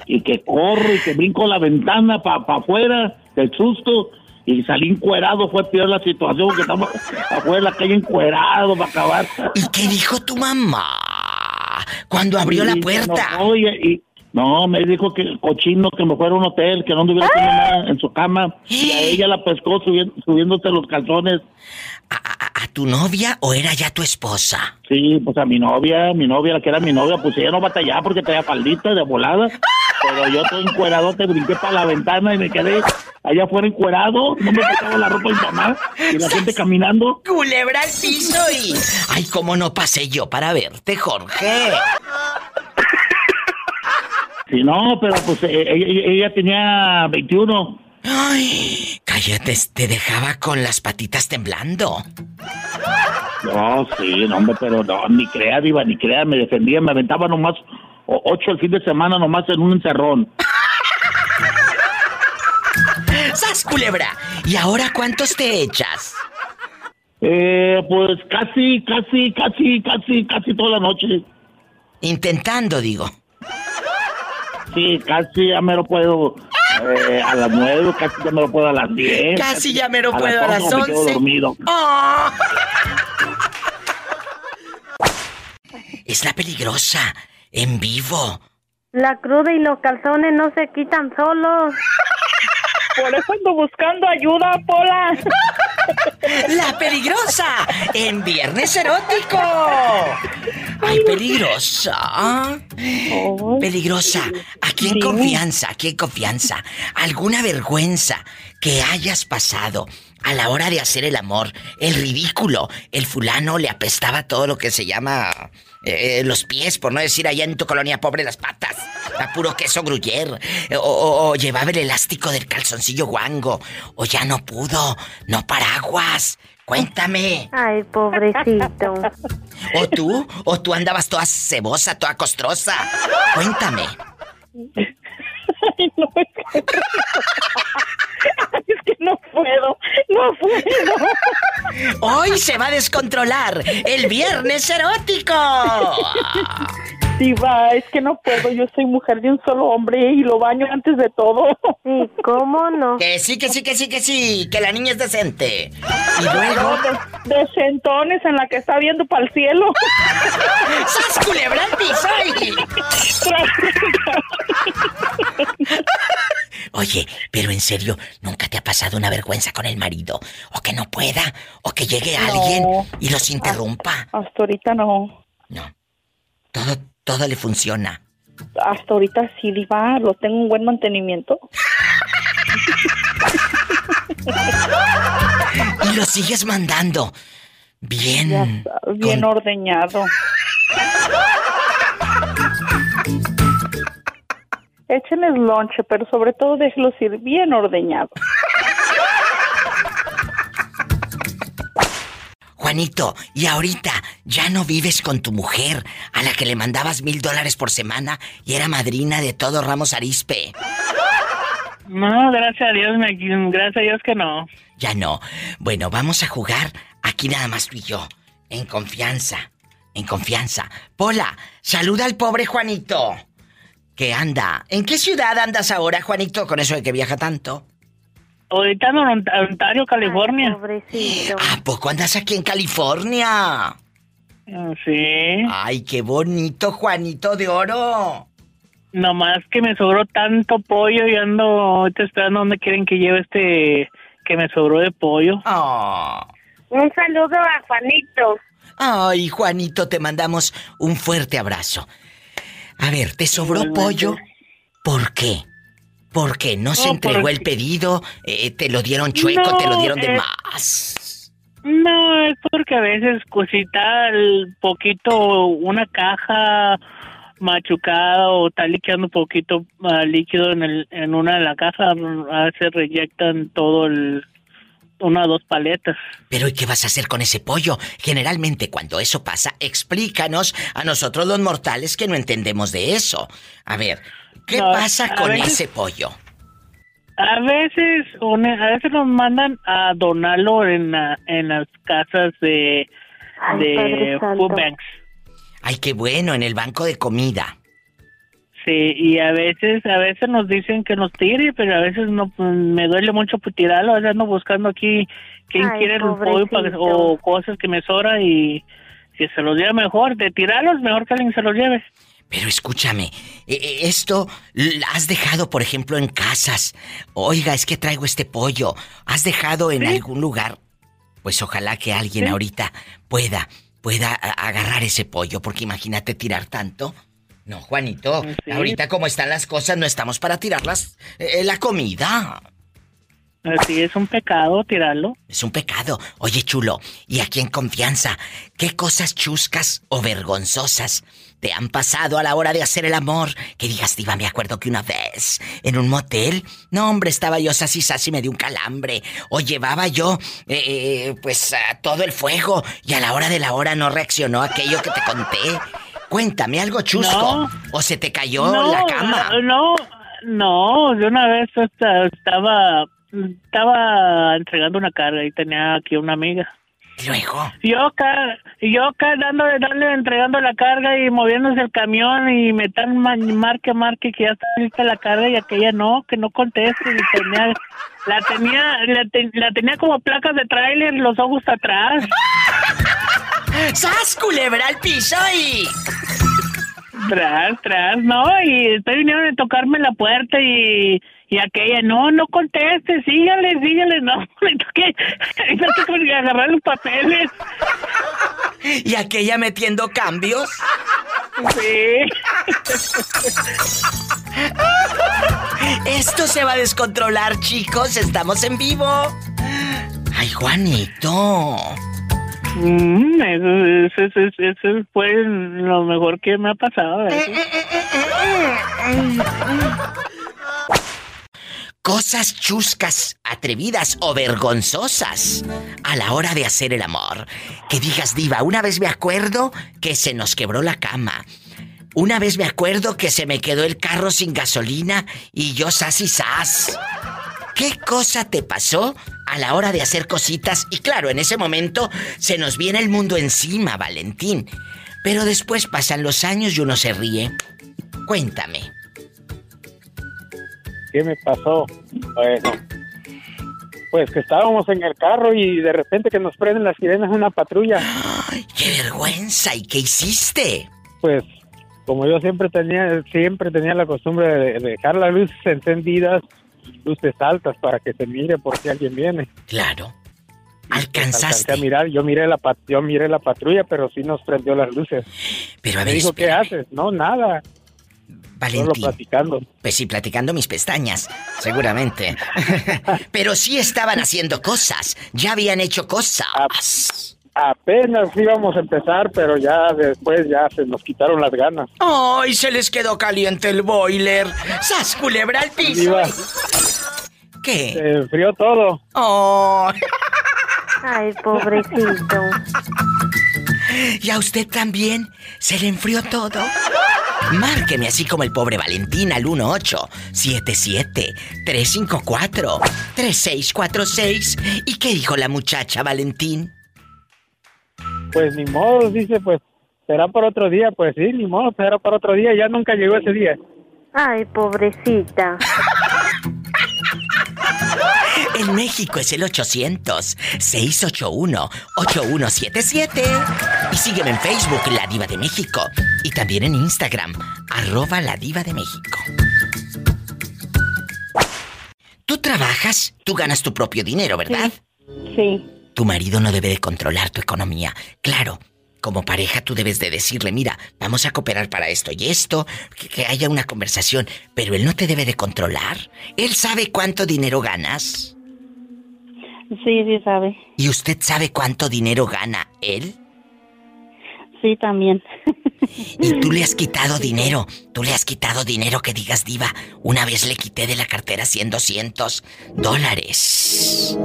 Y que corro y que brinco la ventana para afuera del susto y salí encuerado, fue peor la situación, que estamos afuera de la calle encuerado para acabar. ¿Y qué dijo tu mamá cuando abrió la puerta? y- no, me dijo que el cochino que me fuera a un hotel, que no anduviera haciendo nada en su cama. Y a ella la pescó subiendo, subiéndose los calzones. ¿A tu novia o era ya tu esposa? Sí, pues a mi novia, mi novia, la que era mi novia, pues ella no batallaba porque traía faldita de volada. Pero yo todo encuerado, te brinqué para la ventana y me quedé allá afuera encuerado. No me sacaba la ropa de mi mamá y la gente caminando. Culebra al piso y... Ay, cómo no pasé yo para verte, Jorge. Sí, no, pero pues eh, ella, ella tenía 21. Ay, cállate, te dejaba con las patitas temblando. No, sí, no, hombre, pero no, ni crea, Diva, ni crea, me defendía, me aventaba nomás ocho el fin de semana nomás en un encerrón. ¡Sas, culebra! ¿Y ahora cuántos te echas? Eh, pues casi, casi, casi, casi, casi toda la noche. Intentando, digo. Sí, casi ya me lo puedo eh, a las nueve, casi ya me lo puedo a las diez. Casi ya me lo puedo a las once me quedo 11. dormido. ¡Oh! Es la peligrosa, en vivo. La cruda y los calzones no se quitan solos. Por eso ando buscando ayuda, Pola. *laughs* La peligrosa, en Viernes Erótico. Ay, peligrosa. Peligrosa. Aquí en confianza, aquí en confianza. ¿Alguna vergüenza que hayas pasado a la hora de hacer el amor? El ridículo. El fulano le apestaba todo lo que se llama eh, los pies, por no decir allá en tu colonia pobre las patas. A puro queso gruyer. O, o- o llevaba el elástico del calzoncillo guango. O ya no pudo. No paraguas. Cuéntame. Ay, pobrecito. ¿O tú? ¿O tú andabas toda cebosa, toda costrosa? Cuéntame. *laughs* Ay, no, es que... Ay, es que no puedo, no puedo. Hoy se va a descontrolar el viernes erótico. Diva, es que no puedo, yo soy mujer de un solo hombre y lo baño antes de todo. ¿cómo no? Que sí, que sí, que sí, que sí, que la niña es decente. Y luego... De, de sentones en la que está viendo para el cielo. ¡Sas culebra al piso *laughs* *laughs* Oye, pero en serio, ¿nunca te ha pasado una vergüenza con el marido? O que no pueda, o que llegue No. alguien y los interrumpa. Hasta ahorita no. Todo, todo le funciona. Hasta ahorita sí, Diva, lo tengo en buen mantenimiento. *laughs* Y lo sigues mandando. Bien. Bien ordeñado. *laughs* Échenles lonche, pero sobre todo déjelos ir bien ordeñados. Juanito, y ahorita ya no vives con tu mujer, a la que le mandabas mil dólares por semana y era madrina de todo Ramos Arispe. No, gracias a Dios, me, gracias a Dios que no. Ya no. Bueno, vamos a jugar aquí nada más tú y yo. En confianza. En confianza. Pola, saluda al pobre Juanito. Que anda. ¿En qué ciudad andas ahora, Juanito, con eso de que viaja tanto? Ahorita en Ont- Ontario, California. pobrecito. ¿A poco andas aquí en California? Sí. Ay, qué bonito, Juanito de Oro. Nomás que me sobró tanto pollo y ando ahorita esperando dónde quieren que lleve este que me sobró de pollo. Un saludo a Juanito. Ay, Juanito, te mandamos un fuerte abrazo. A ver, ¿te sobró pollo? ¿Por qué? ¿Por qué? ¿No se No, entregó porque- el pedido? Eh, ¿Te lo dieron chueco? ¿Te lo No, dieron de eh, más? No, es porque a veces cosita el poquito, una caja machucada o está liqueando un poquito ah, líquido en, el, en una de la caja, a veces reyectan todo el, una o dos paletas. Pero ¿y qué vas a hacer con ese pollo? Generalmente cuando eso pasa, explícanos a nosotros los mortales que no entendemos de eso. A ver, ¿qué No, pasa con veces- ese pollo? A veces, a veces nos mandan a donarlo en, la- en las casas de, Ay, de food banks. Ay, qué bueno, en el banco de comida. Sí, y a veces, a veces nos dicen que nos tire, pero a veces no, pues, me duele mucho pues, tirarlo, a veces ando buscando aquí quién Ay, quiere el pollo para- o cosas que me sobra y que se los lleve mejor, de tirarlos mejor que alguien se los lleve. Pero escúchame, eh, eh, esto has dejado, por ejemplo, en casas. Oiga, es que traigo este pollo. ¿Has dejado en algún lugar? Pues ojalá que alguien Sí. ahorita pueda, pueda agarrar ese pollo, porque imagínate tirar tanto. No, Juanito, ahorita como están las cosas, no estamos para tirarlas eh, la comida. Así es un pecado tirarlo. Es un pecado. Oye, chulo, y aquí en confianza, ¿qué cosas chuscas o vergonzosas te han pasado a la hora de hacer el amor? Que digas, diva, me acuerdo que una vez, en un motel, no, hombre, estaba yo sasi sasi, me dio un calambre. O llevaba yo, eh, eh, pues, a todo el fuego, y a la hora de la hora no reaccionó aquello que te conté. Cuéntame algo chusco. No. O se te cayó no, la cama. No, no, de una vez esta- estaba estaba entregando una carga y tenía aquí una amiga. Luego. Yo acá, yo acá dando, darle, entregando la carga y moviéndose el camión y me ma- marque, marque que ya está lista la carga y aquella no, que no conteste y tenía, la tenía, la, te- la tenía como placas de tráiler, los ojos atrás. *laughs* ¡Sas, culebra al piso y... Tras, tras, no, y después vinieron a tocarme la puerta y, y aquella, no, no conteste, sígale, sígale, no, *laughs* le toqué, le toqué agarrar los papeles. Y aquella metiendo cambios. Sí. Esto se va a descontrolar, chicos. Estamos en vivo. Ay, Juanito. Mm, eso, eso, eso, eso fue lo mejor que me ha pasado. eso. Cosas chuscas, atrevidas o vergonzosas a la hora de hacer el amor. Que digas, diva, una vez me acuerdo que se nos quebró la cama. Una vez me acuerdo que se me quedó el carro sin gasolina y yo sas y sas. ¿Qué cosa te pasó a la hora de hacer cositas? Y claro, en ese momento se nos viene el mundo encima, Valentín. Pero después pasan los años y uno se ríe. Cuéntame. ¿Qué me pasó? Bueno, pues que estábamos en el carro y de repente que nos prenden las sirenas una patrulla. ¡Qué vergüenza! ¿Y qué hiciste? Pues como yo siempre tenía siempre tenía la costumbre de, de dejar las luces encendidas, luces altas para que se mire por si alguien viene. Claro. Alcancé Alcanzaste. a mirar, yo miré la yo miré la patrulla, pero sí nos prendió las luces. Pero a Me ver, dijo, ¿qué haces? No, nada. Solo Valentín. platicando. Pues sí, platicando mis pestañas, seguramente. *laughs* Pero sí estaban haciendo cosas. Ya habían hecho cosas. Apenas íbamos a empezar, pero ya después ya se nos quitaron las ganas. ¡Ay, se les quedó caliente el boiler! ¡Sas, culebra al piso! Diva. ¿Qué? Se enfrió todo. ¡Oh! Ay, pobrecito. ¿Y a usted también? ¿Se le enfrió todo? Márqueme así como el pobre Valentín al 1877-354-3646. ¿Y qué dijo la muchacha, Valentín? Pues ni modo, dice, pues será para otro día. Pues sí, ni modo, será para otro día. Ya nunca llegó ese día. Ay, pobrecita. En México es el 800-681-8177. Y sígueme en Facebook, La Diva de México. Y también en Instagram, arroba La Diva de México. Tú trabajas, tú ganas tu propio dinero, ¿verdad? Sí. Tu marido no debe de controlar tu economía. Claro, como pareja tú debes de decirle, mira, vamos a cooperar para esto y esto, que, que haya una conversación, pero él no te debe de controlar. Él sabe cuánto dinero ganas. Sí, sí sabe. ¿Y usted sabe cuánto dinero gana él? Sí, también. Y tú le has quitado *laughs* dinero. Tú le has quitado dinero que digas, diva. Una vez le quité de la cartera 100, 200 dólares.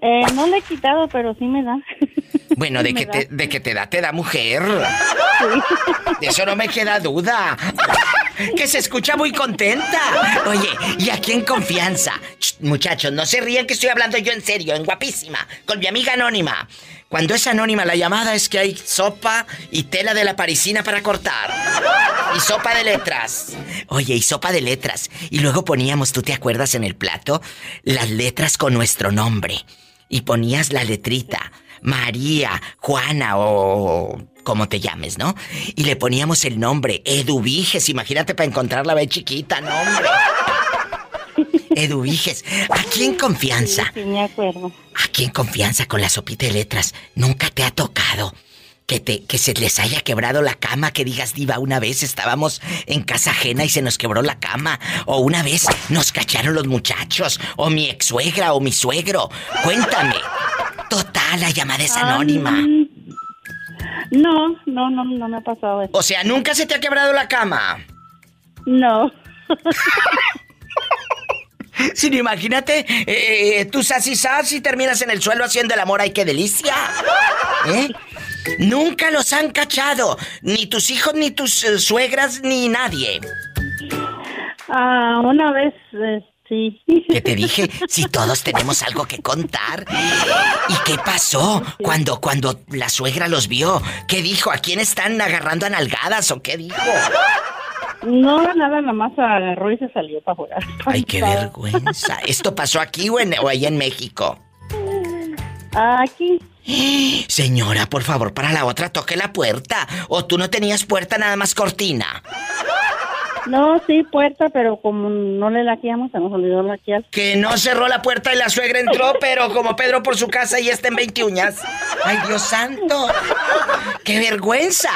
Eh, no le he quitado, pero sí me da. *laughs* Bueno, de Me que, te, de que te da, te da mujer. De eso no me queda duda. que se escucha muy contenta. Oye, y aquí en confianza. Ch, muchachos, no se rían que estoy hablando yo en serio, en guapísima, con mi amiga anónima. Cuando es anónima la llamada es que hay sopa y tela de la parisina para cortar. Y sopa de letras. Oye, y sopa de letras. Y luego poníamos, ¿tú te acuerdas en el plato? Las letras con nuestro nombre. Y ponías la letrita. María, Juana o como te llames, ¿no? Y le poníamos el nombre, Eduviges, imagínate para encontrarla ve chiquita, no hombre. Eduviges, aquí en confianza. Sí, me acuerdo. Aquí en confianza con la sopita de letras, nunca te ha tocado que te que se les haya quebrado la cama, que digas diva, una vez estábamos en casa ajena y se nos quebró la cama, o una vez nos cacharon los muchachos, o mi ex suegra o mi suegro. Cuéntame. Total, la llamada es anónima. No, no, no, no me ha pasado eso. O sea, nunca se te ha quebrado la cama. No. *laughs* Sino imagínate, eh, tú sas y sas y terminas en el suelo haciendo el amor. ¡Ay, qué delicia! ¿Eh? Nunca los han cachado. Ni tus hijos, ni tus eh, suegras, ni nadie. Ah, una vez, eh, sí. *laughs* ¿Qué te dije? Si todos tenemos algo que contar. ¿Y qué pasó cuando, cuando la suegra los vio? ¿Qué dijo? ¿A quién están agarrando a nalgadas o qué dijo? No, nada, nada más agarró y se salió para jugar. Ay, qué *laughs* vergüenza. ¿Esto pasó aquí o, en, o allá en México? Aquí. Señora, por favor, para la otra toque la puerta. ¿O tú no tenías puerta, nada más cortina? No, sí, puerta, pero como no le laqueamos, se nos olvidó laquear. Que no cerró la puerta y la suegra entró, pero como Pedro por su casa y está en 20 uñas. ¡Ay, Dios santo! ¡Qué vergüenza!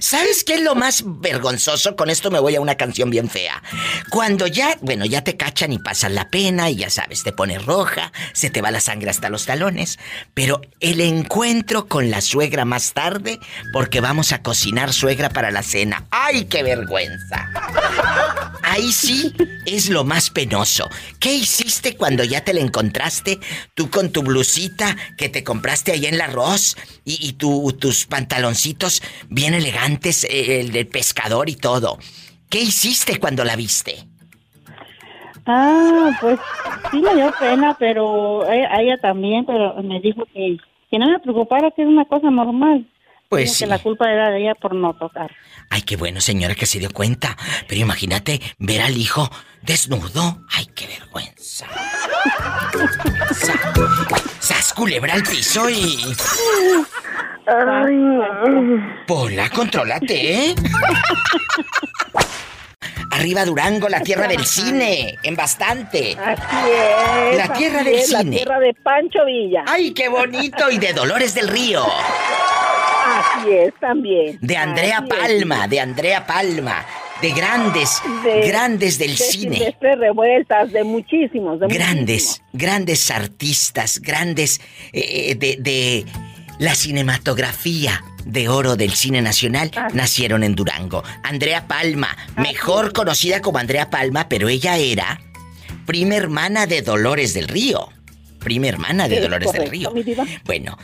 ¿Sabes qué es lo más vergonzoso? Con esto me voy a una canción bien fea. Cuando ya, bueno, ya te cachan y pasan la pena y ya sabes, te pones roja, se te va la sangre hasta los talones, pero el encuentro con la suegra más tarde porque vamos a cocinar suegra para la cena. ¡Ay, qué vergüenza! Ahí sí es lo más penoso. ¿Qué hiciste cuando ya te la encontraste? Tú con tu blusita que te compraste ahí en la arroz y, tu- tus pantaloncitos bien elegantes, eh, el del pescador y todo. ¿Qué hiciste cuando la viste? Ah, pues sí me dio pena, pero e- a ella también, pero me dijo que, que no me preocupara, que es una cosa normal. Pues Dijo sí. que la culpa era de ella por no tocar. Ay, qué bueno, señora, que se dio cuenta. Pero imagínate ver al hijo desnudo. Ay, qué vergüenza. Sa- Sas culebra al piso y. Pola, contrólate, ¿eh? Arriba Durango, la tierra del *laughs* cine, en bastante. Así es. La tierra del es, La cine. tierra de Pancho Villa. ¡Ay, qué bonito! Y de Dolores del Río. Así es, también. De Andrea Así es. Palma, de Andrea Palma. De grandes, De- grandes del de cine. Silvestre Revueltas, de muchísimos, de Grandes, grandes artistas, grandes eh, de, de la cinematografía de oro del cine nacional nacieron en Durango. Andrea Palma, mejor conocida como Andrea Palma, pero ella era prima hermana de Dolores del Río. Prima hermana de Es Dolores del Río. mi. Bueno,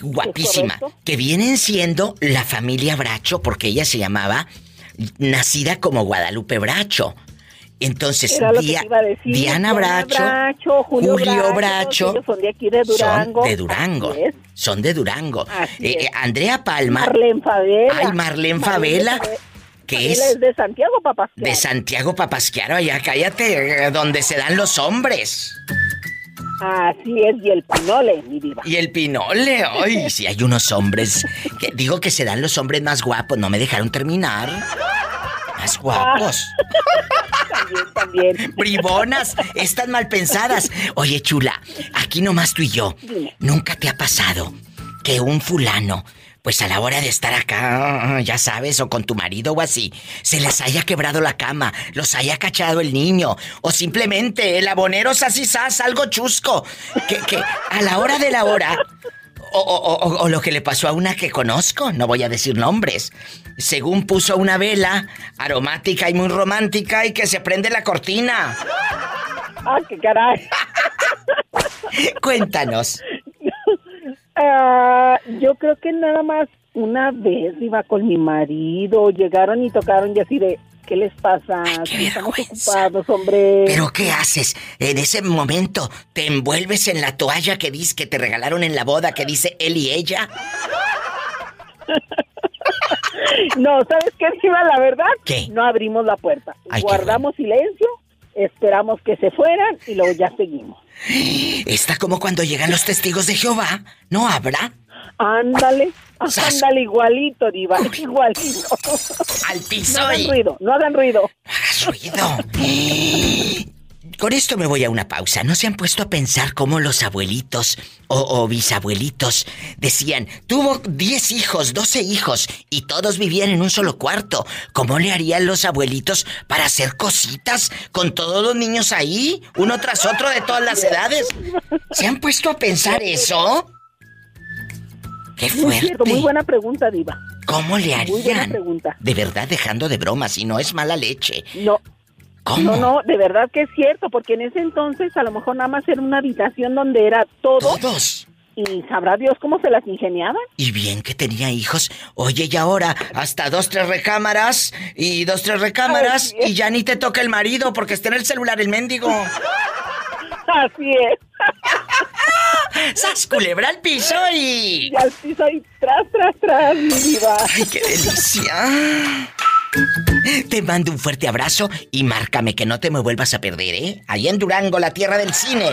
guapísima. Que vienen siendo la familia Bracho, porque ella se llamaba, nacida como Guadalupe Bracho. Entonces, Era lo que Dia- te iba a decir. Diana Bracho, Julio, Julio Bracho, son de aquí de Durango. son de Durango. Son de Durango. Eh, eh, Andrea Palma, Marlene Favela. Ay, Marlene Favela, que Favela es es de Santiago, papá. de Santiago Papasquiaro, allá cállate, eh, donde se dan los hombres. Así es, y el pinole, mi diva. Y el pinole, ay, *laughs* si hay unos hombres, que, digo que se dan los hombres más guapos, no me dejaron terminar. Más guapos. También, también. Bribonas, estas mal pensadas. Oye, chula, aquí nomás tú y yo. Dime. ¿Nunca te ha pasado que un fulano, pues a la hora de estar acá, ya sabes, o con tu marido o así, se les haya quebrado la cama, los haya cachado el niño, o simplemente el abonero así sas, algo chusco, que, que a la hora de la hora, o, o- o- o lo que le pasó a una que conozco, no voy a decir nombres, según puso una vela aromática y muy romántica y que se prende la cortina. Ah, qué caray. *laughs* Cuéntanos. *laughs* Ah, yo creo que nada más una vez iba con mi marido, llegaron y tocaron y así de, ¿Qué les pasa? qué Estamos ocupados, hombre. ¿Pero qué haces? En ese momento, ¿te envuelves en la toalla que dice que te regalaron en la boda que dice él y ella? *laughs* No, ¿sabes qué, Diva? La verdad, ¿Qué? no abrimos la puerta. Ay, Guardamos silencio, esperamos que se fueran y luego ya seguimos. Está como cuando llegan los testigos de Jehová. ¿No habrá? Ándale, Sas. ándale igualito, Diva, igualito. Al piso No hagan ruido, no hagan ruido. hagas ruido. *gasps* Con esto me voy a una pausa. ¿No se han puesto a pensar cómo los abuelitos o, o bisabuelitos decían, tuvo 10 hijos, 12 hijos y todos vivían en un solo cuarto? ¿Cómo le harían los abuelitos para hacer cositas con todos los niños ahí, uno tras otro de todas las edades? ¿Se han puesto a pensar eso? ¡Qué Muy cierto, fuerte! muy buena pregunta, Diva. ¿Cómo le Muy buena harían? pregunta. De verdad, dejando de bromas, y no es mala leche. No. ¿Cómo? No, no, de verdad que es cierto, porque en ese entonces a lo mejor nada más era una habitación donde era todo. Todos. Y sabrá Dios cómo se las ingeniaban. Y bien que tenía hijos. Oye, y ahora hasta dos, tres recámaras y dos, tres recámaras y ya ni te toca el marido porque está en el celular el mendigo. *laughs* Así es. *laughs* ¡Sas, culebra al piso y... Y al piso ahí, tras, tras, tras, mi diva. ¡Ay, qué delicia! Te mando un fuerte abrazo y márcame que no te me vuelvas a perder, ¿eh? Allá en Durango, la tierra del cine.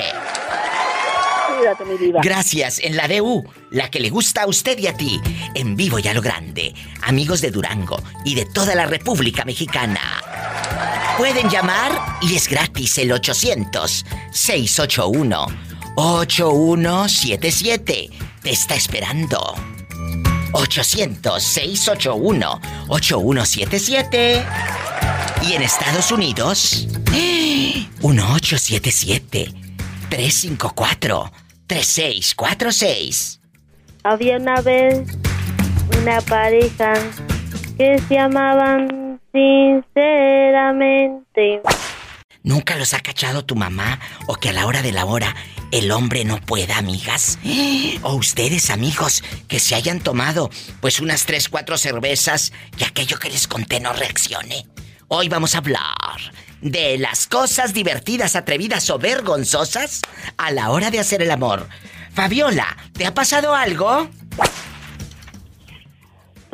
Cuídate, mi diva. Gracias, en la DU, la que le gusta a usted y a ti, en vivo y a lo grande, amigos de Durango y de toda la República Mexicana. Pueden llamar y es gratis el 800-681-8177. Te está esperando. 800-681-8177. Y en Estados Unidos, 1877-354-3646. Había una vez una pareja que se llamaban sinceramente. ¿Nunca los ha cachado tu mamá o que a la hora de la hora el hombre no pueda, amigas? O ustedes, amigos, que se hayan tomado pues unas tres, cuatro cervezas y aquello que les conté no reaccione. Hoy vamos a hablar de las cosas divertidas, atrevidas o vergonzosas a la hora de hacer el amor. Fabiola, ¿te ha pasado algo?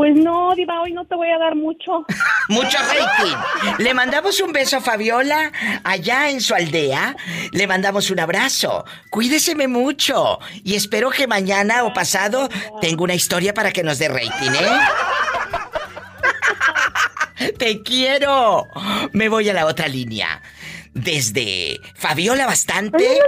Pues no, diva, hoy no te voy a dar mucho. *laughs* Mucho rating. Le mandamos un beso a Fabiola allá en su aldea. Le mandamos un abrazo. Cuídeseme mucho. Y espero que mañana o pasado tenga una historia para que nos dé rating, ¿eh? *laughs* Te quiero. Me voy a la otra línea. Desde Fabiola bastante.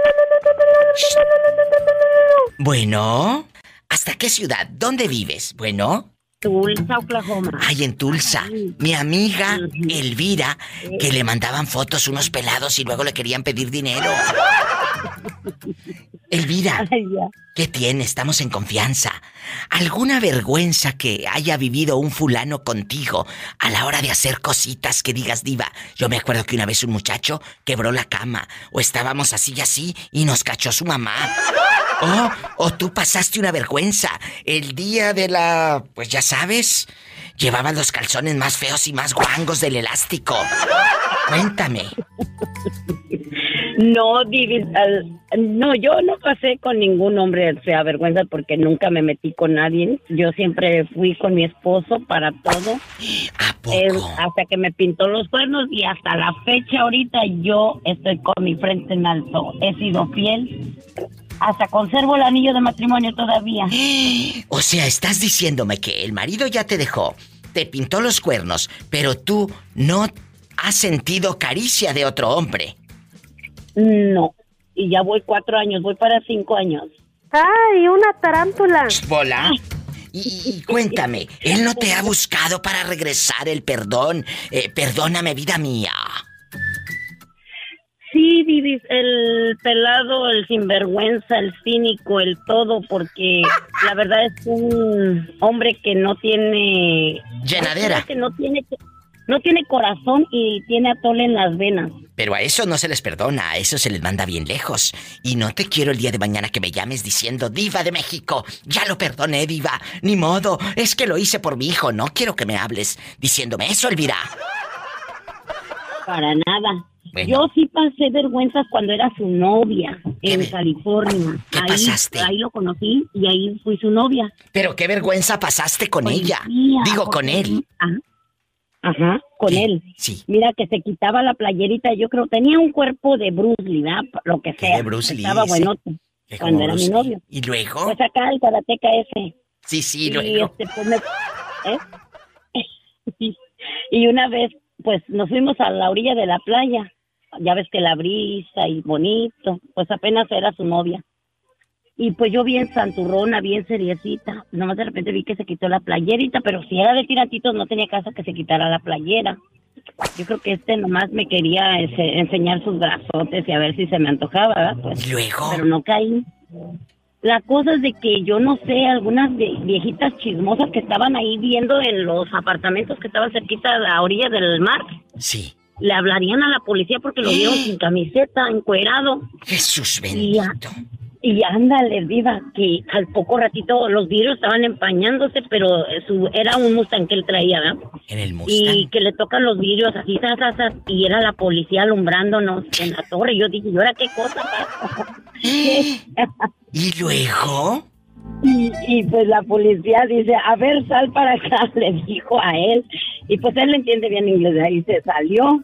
Bueno, ¿hasta qué ciudad? ¿Dónde vives? Bueno. Tulsa, Oklahoma. Ay, en Tulsa. Mi amiga Elvira, que le mandaban fotos unos pelados y luego le querían pedir dinero. *laughs* Elvira, ¿qué tiene? Estamos en confianza. ¿Alguna vergüenza que haya vivido un fulano contigo a la hora de hacer cositas que digas diva? Yo me acuerdo que una vez un muchacho quebró la cama o estábamos así y así y nos cachó su mamá. Oh, o tú pasaste una vergüenza el día de la... pues ya sabes, llevabas los calzones más feos y más guangos del elástico. Cuéntame. No, no, yo no pasé con ningún hombre fea vergüenza porque nunca me metí con nadie. Yo siempre fui con mi esposo para todo. Eh, hasta que me pintó los cuernos y hasta la fecha ahorita yo estoy con mi frente en alto. He sido fiel. Hasta conservo el anillo de matrimonio todavía. *gasps* O sea, estás diciéndome que el marido ya te dejó, te pintó los cuernos, pero tú no has sentido caricia de otro hombre. No. Y ya voy cuatro años, voy para cinco años. ¡Ay, una tarántula! Bola. Y, y cuéntame, ¿él no te ha buscado para regresar el perdón? Eh, perdóname, vida mía. Sí, Divis, el pelado, el sinvergüenza, el cínico, el todo, porque la verdad es un hombre que no tiene... Llenadera. Que no tiene, no tiene corazón y tiene atole en las venas. Pero a eso no se les perdona, a eso se les manda bien lejos. Y no te quiero el día de mañana que me llames diciendo, Diva de México, ya lo perdoné, Diva. Ni modo, es que lo hice por mi hijo. No quiero que me hables diciéndome eso, Elvira. Para nada. Yo sí pasé vergüenzas cuando era su novia en California. ¿Qué ahí, pasaste? Ahí lo conocí y ahí fui su novia. Pero qué vergüenza pasaste con ella. Digo, con él. Ajá, Ajá, con él. Sí. Mira que se quitaba la playerita, yo creo, tenía un cuerpo de Bruce Lee, ¿verdad? Lo que sea. de Bruce Lee, Estaba buenote cuando era mi Bruce Lee. novio. ¿Y luego? Pues acá el karateca ese. Sí, sí, y luego. este, pues me- ¿eh? *laughs* y una vez, pues nos fuimos a la orilla de la playa. Ya ves que la brisa y bonito, pues apenas era su novia. Y pues yo bien santurrona, bien seriecita. Nomás de repente vi que se quitó la playerita, pero si era de tirantitos no tenía caso que se quitara la playera. Yo creo que este nomás me quería ese- enseñar sus brazotes y a ver si se me antojaba, ¿verdad? Pues, luego? Pero no caí. La cosa es de que yo no sé, algunas vie- viejitas chismosas que estaban ahí viendo en los apartamentos que estaban cerquita a la orilla del mar, Sí. Le hablarían a la policía porque lo vieron sin camiseta, encuerado. Jesús Y, a- y ándale, viva, que al poco ratito los vidrios estaban empañándose, pero su, era un Mustang que él traía, ¿verdad? En el Y que le tocan los vidrios así, zas, zas, zas, y era la policía alumbrándonos en la torre. Yo dije, ¿y ahora qué cosa? *gasps* ¿Y luego? Y, y pues la policía dice, a ver, sal para acá, *laughs* le dijo a él. Y pues él entiende bien inglés, de ahí se salió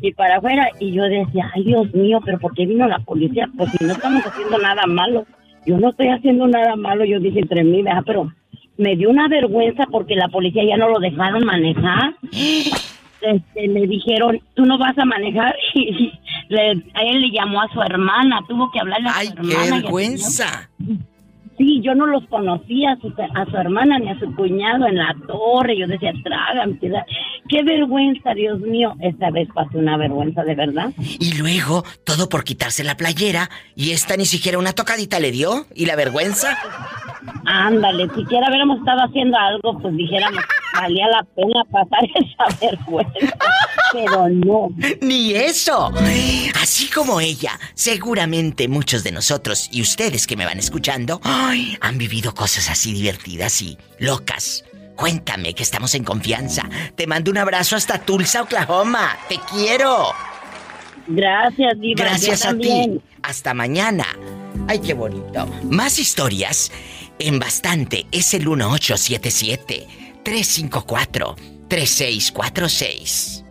y para afuera. Y yo decía, ay Dios mío, pero ¿por qué vino la policía? Pues si no estamos haciendo nada malo. Yo no estoy haciendo nada malo, yo dije entre mí, ¿verdad? pero me dio una vergüenza porque la policía ya no lo dejaron manejar. *gasps* Este, le dijeron, tú no vas a manejar. *laughs* Y le- a él le llamó a su hermana, tuvo que hablarle a su ¡Ay, hermana. qué y al vergüenza! Sí, yo no los conocía, a su, a su hermana ni a su cuñado en la torre. Yo decía, trágame, qué vergüenza, Dios mío. Esta vez pasó una vergüenza de verdad. Y luego, todo por quitarse la playera, y esta ni siquiera una tocadita le dio, y la vergüenza. Ándale, siquiera hubiéramos estado haciendo algo, pues dijéramos, valía la pena pasar *laughs* esa vergüenza. Pero no. Ni eso. Así como ella, seguramente muchos de nosotros y ustedes que me van escuchando ay, han vivido cosas así divertidas y locas. Cuéntame que estamos en confianza. Te mando un abrazo hasta Tulsa, Oklahoma. Te quiero. Gracias, Diva. Gracias yo a ti. Hasta mañana. Ay, qué bonito. Más historias en bastante es el 1877 354 3646.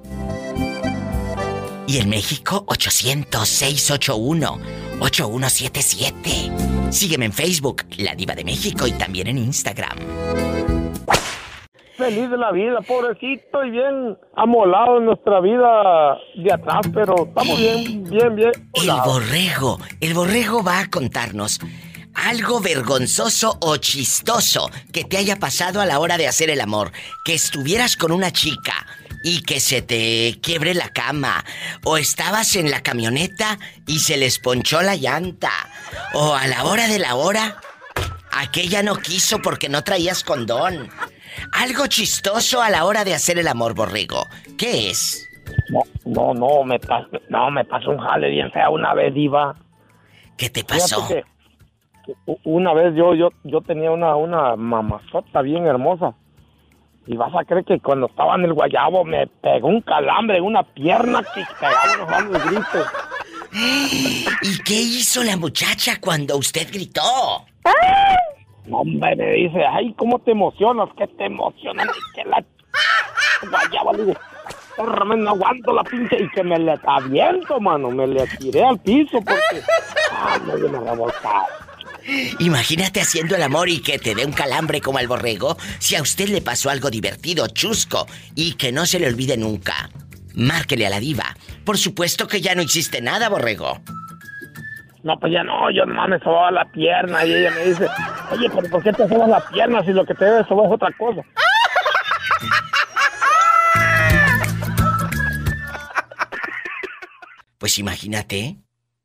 Y en México 800 681 8177. Sígueme en Facebook, La Diva de México y también en Instagram. Feliz de la vida, pobrecito, y bien amolado en nuestra vida de atrás, pero estamos bien, bien, bien. El borrego, el borrego va a contarnos algo vergonzoso o chistoso que te haya pasado a la hora de hacer el amor. Que estuvieras con una chica y que se te quiebre la cama. O estabas en la camioneta y se les ponchó la llanta. O a la hora de la hora, aquella no quiso porque no traías condón. Algo chistoso a la hora de hacer el amor, borrego. ¿Qué es? No, no, no, me pasó, no, me pasó un jale bien fea una vez, Diva. ¿Qué te pasó? una vez yo, yo, yo tenía una, una mamazota bien hermosa. Y vas a creer que cuando estaba en el guayabo me pegó un calambre en una pierna que pegaba unos gritos. *gasps* ¿Y qué hizo la muchacha cuando usted gritó? No, Hombre, me dice, ay, ¿cómo te emocionas? ¿Qué te emocionas? Y que la guayaba, le digo, "Córreme, no aguanto la pinche y que me le aviento, mano, me le tiré al piso porque, ah, no, yo me revolcaba. Imagínate haciendo el amor y que te dé un calambre como al borrego. Si a usted le pasó algo divertido, chusco, y que no se le olvide nunca, márquele a la diva. Por supuesto que ya no hiciste nada, borrego. No, pues ya no, yo nomás me sobaba la pierna y ella me dice, oye, pero ¿por qué te sobas la pierna si lo que te debe sobar es otra cosa? Pues imagínate,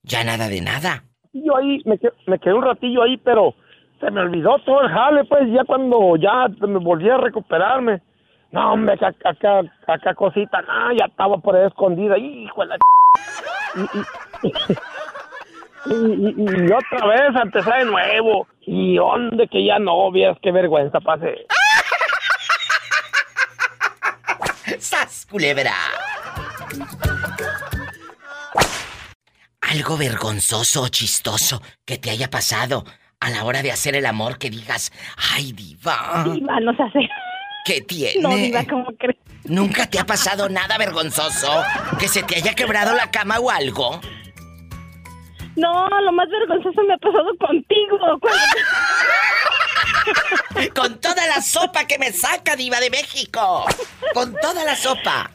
ya nada de nada. Yo ahí, me, me quedé un ratillo ahí, pero se me olvidó todo el jale, pues ya cuando ya me volví a recuperarme. No, hombre, acá, acá, acá cosita, no, ya estaba por ahí escondida, hijo de la... Y, y, otra vez empezar de nuevo. Y dónde que ya no, vieras qué vergüenza pasé. *laughs* ¡Sas, culebra! Algo vergonzoso o chistoso que te haya pasado a la hora de hacer el amor que digas, ay, diva. Diva, no se hace. ¿Qué *laughs* tiene? No, diva, ¿cómo crees? ¿Nunca te ha pasado nada vergonzoso? ¿Que se te haya quebrado la cama o algo? No, lo más vergonzoso me ha pasado contigo. cuando- *laughs* *laughs* Con toda la sopa que me saca, Diva de México. Con toda la sopa.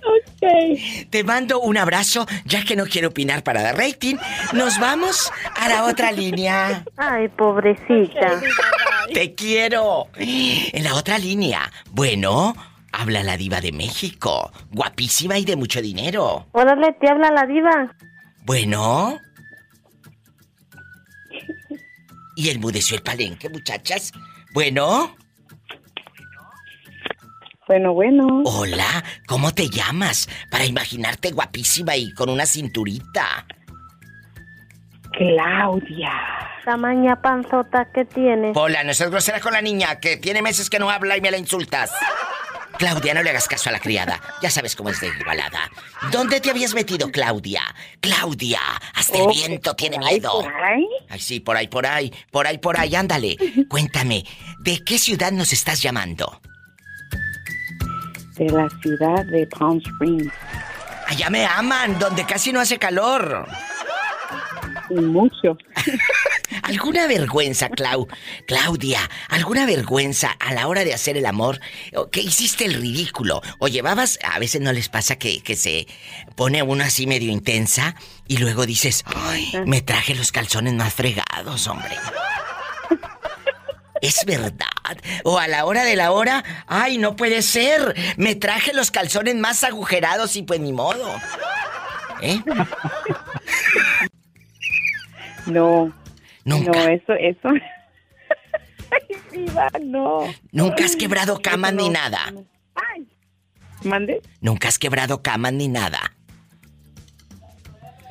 Te mando un abrazo, ya que no quiero opinar para dar rating. Nos vamos a la otra línea. Ay, pobrecita. Te quiero. En la otra línea. Bueno, habla la Diva de México. Guapísima y de mucho dinero. Órale, te habla la diva. Bueno. Y enmudeció el palenque, muchachas. Bueno. Bueno, bueno. Hola, ¿cómo te llamas? Para imaginarte guapísima y con una cinturita. Claudia. Tamaña panzota que tienes. Hola, no seas grosera con la niña, que tiene meses que no habla y me la insultas. Claudia, no le hagas caso a la criada. Ya sabes cómo es de igualada. ¿Dónde te habías metido, Claudia? Claudia, hasta el Oh, viento tiene miedo. Ay, sí, por ahí, por ahí, por ahí, por ahí, ándale. *laughs* Cuéntame, ¿de qué ciudad nos estás llamando? De la ciudad de Palm Springs. Allá me aman, donde casi no hace calor. Mucho. *laughs* ¿Alguna vergüenza, Clau? Claudia, ¿alguna vergüenza a la hora de hacer el amor? ¿O que hiciste el ridículo? ¿O llevabas, a veces no les pasa que, que se pone uno así medio intensa y luego dices, ay, me traje los calzones más fregados, hombre? Es verdad. O a la hora de la hora, ay, no puede ser. Me traje los calzones más agujerados y pues ni modo. ¿Eh? *laughs* No. Nunca. No, eso, eso. *laughs* Ay, diva, no. Nunca has quebrado camas ni nada. ¿Mande? Nunca has quebrado camas ni nada.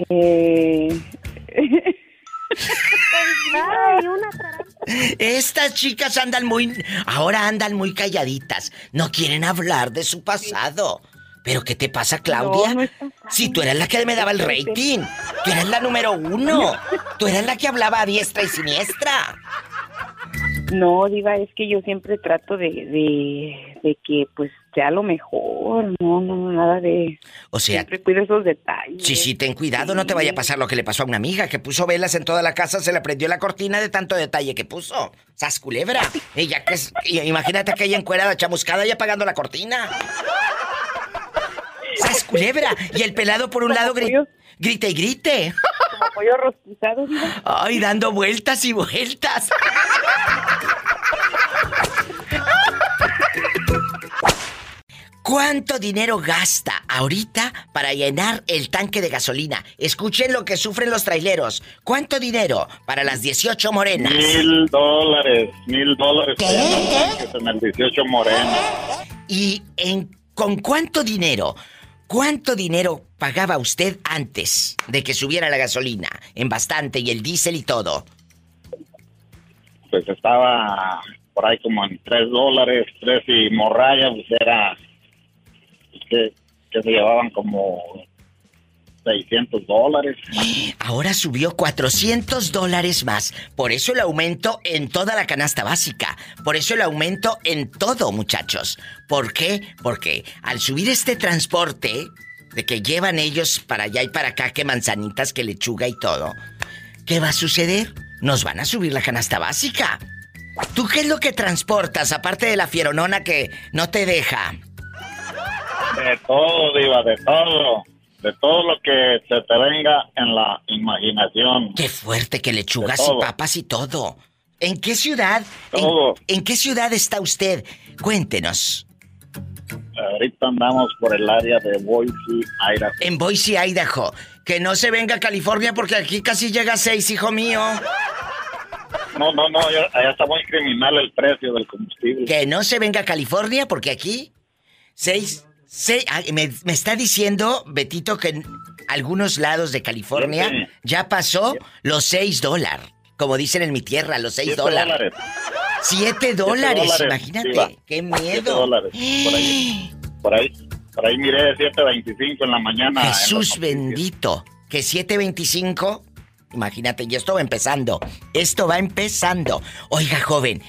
Eh... *laughs* Ay, una Estas chicas andan muy... Ahora andan muy calladitas. No quieren hablar de su pasado. ¿Pero qué te pasa, Claudia? No, no está si tú eras la que me daba el rating. Tú eras la número uno. Tú eras la que hablaba a diestra y siniestra. No, Diva, es que yo siempre trato de, de, de que pues sea lo mejor, no, no, nada de... O sea, Siempre cuido esos detalles. Sí, sí, ten cuidado, no te vaya a pasar lo que le pasó a una amiga que puso velas en toda la casa, se le prendió la cortina de tanto detalle que puso. ¡Sas culebra! Ella que es. Imagínate aquella encuerada chamuscada y apagando la cortina. ¡Sas culebra! Y el pelado por un lado gri- grite y grite. Como pollo rostizado. Ay, dando vueltas y vueltas. ¿Cuánto dinero gasta ahorita para llenar el tanque de gasolina? Escuchen lo que sufren los traileros. ¿Cuánto dinero para las 18 morenas? Mil dólares, mil dólares. ¿Qué? En el 18 Moreno. ¿Y en, con cuánto dinero? ¿Cuánto dinero pagaba usted antes de que subiera la gasolina? En bastante y el diésel y todo. Pues estaba por ahí como en 3 dólares, 3 y morraya, pues era que, que se llevaban como 600 dólares. Ahora subió 400 dólares más. Por eso el aumento en toda la canasta básica. Por eso el aumento en todo, muchachos. ¿Por qué? Porque al subir este transporte, de que llevan ellos para allá y para acá, que manzanitas, que lechuga y todo, ¿qué va a suceder? Nos van a subir la canasta básica. ¿Tú qué es lo que transportas, aparte de la fieronona que no te deja? De todo, Diva, de todo. De todo lo que se te venga en la imaginación. Qué fuerte que lechugas y papas y todo. ¿En qué ciudad? en- Todo. ¿En, qué ciudad está usted? Cuéntenos. Ahorita andamos por el área de Boise, Idaho. En Boise, Idaho. Que no se venga a California porque aquí casi llega a seis, hijo mío. No, no, no, allá está muy criminal el precio del combustible. Que no se venga a California porque aquí seis, seis ay, me, me está diciendo Betito que en algunos lados de California ya pasó los seis dólares. Como dicen en mi tierra, los seis Siete dólares. dólares. Siete dólares, dólares, imagínate. Qué miedo. dólares. Por ahí. Por ahí. Por ahí miré 7.25 en la mañana. Jesús bendito. Que 725. Imagínate, y esto va empezando. Esto va empezando. Oiga, joven.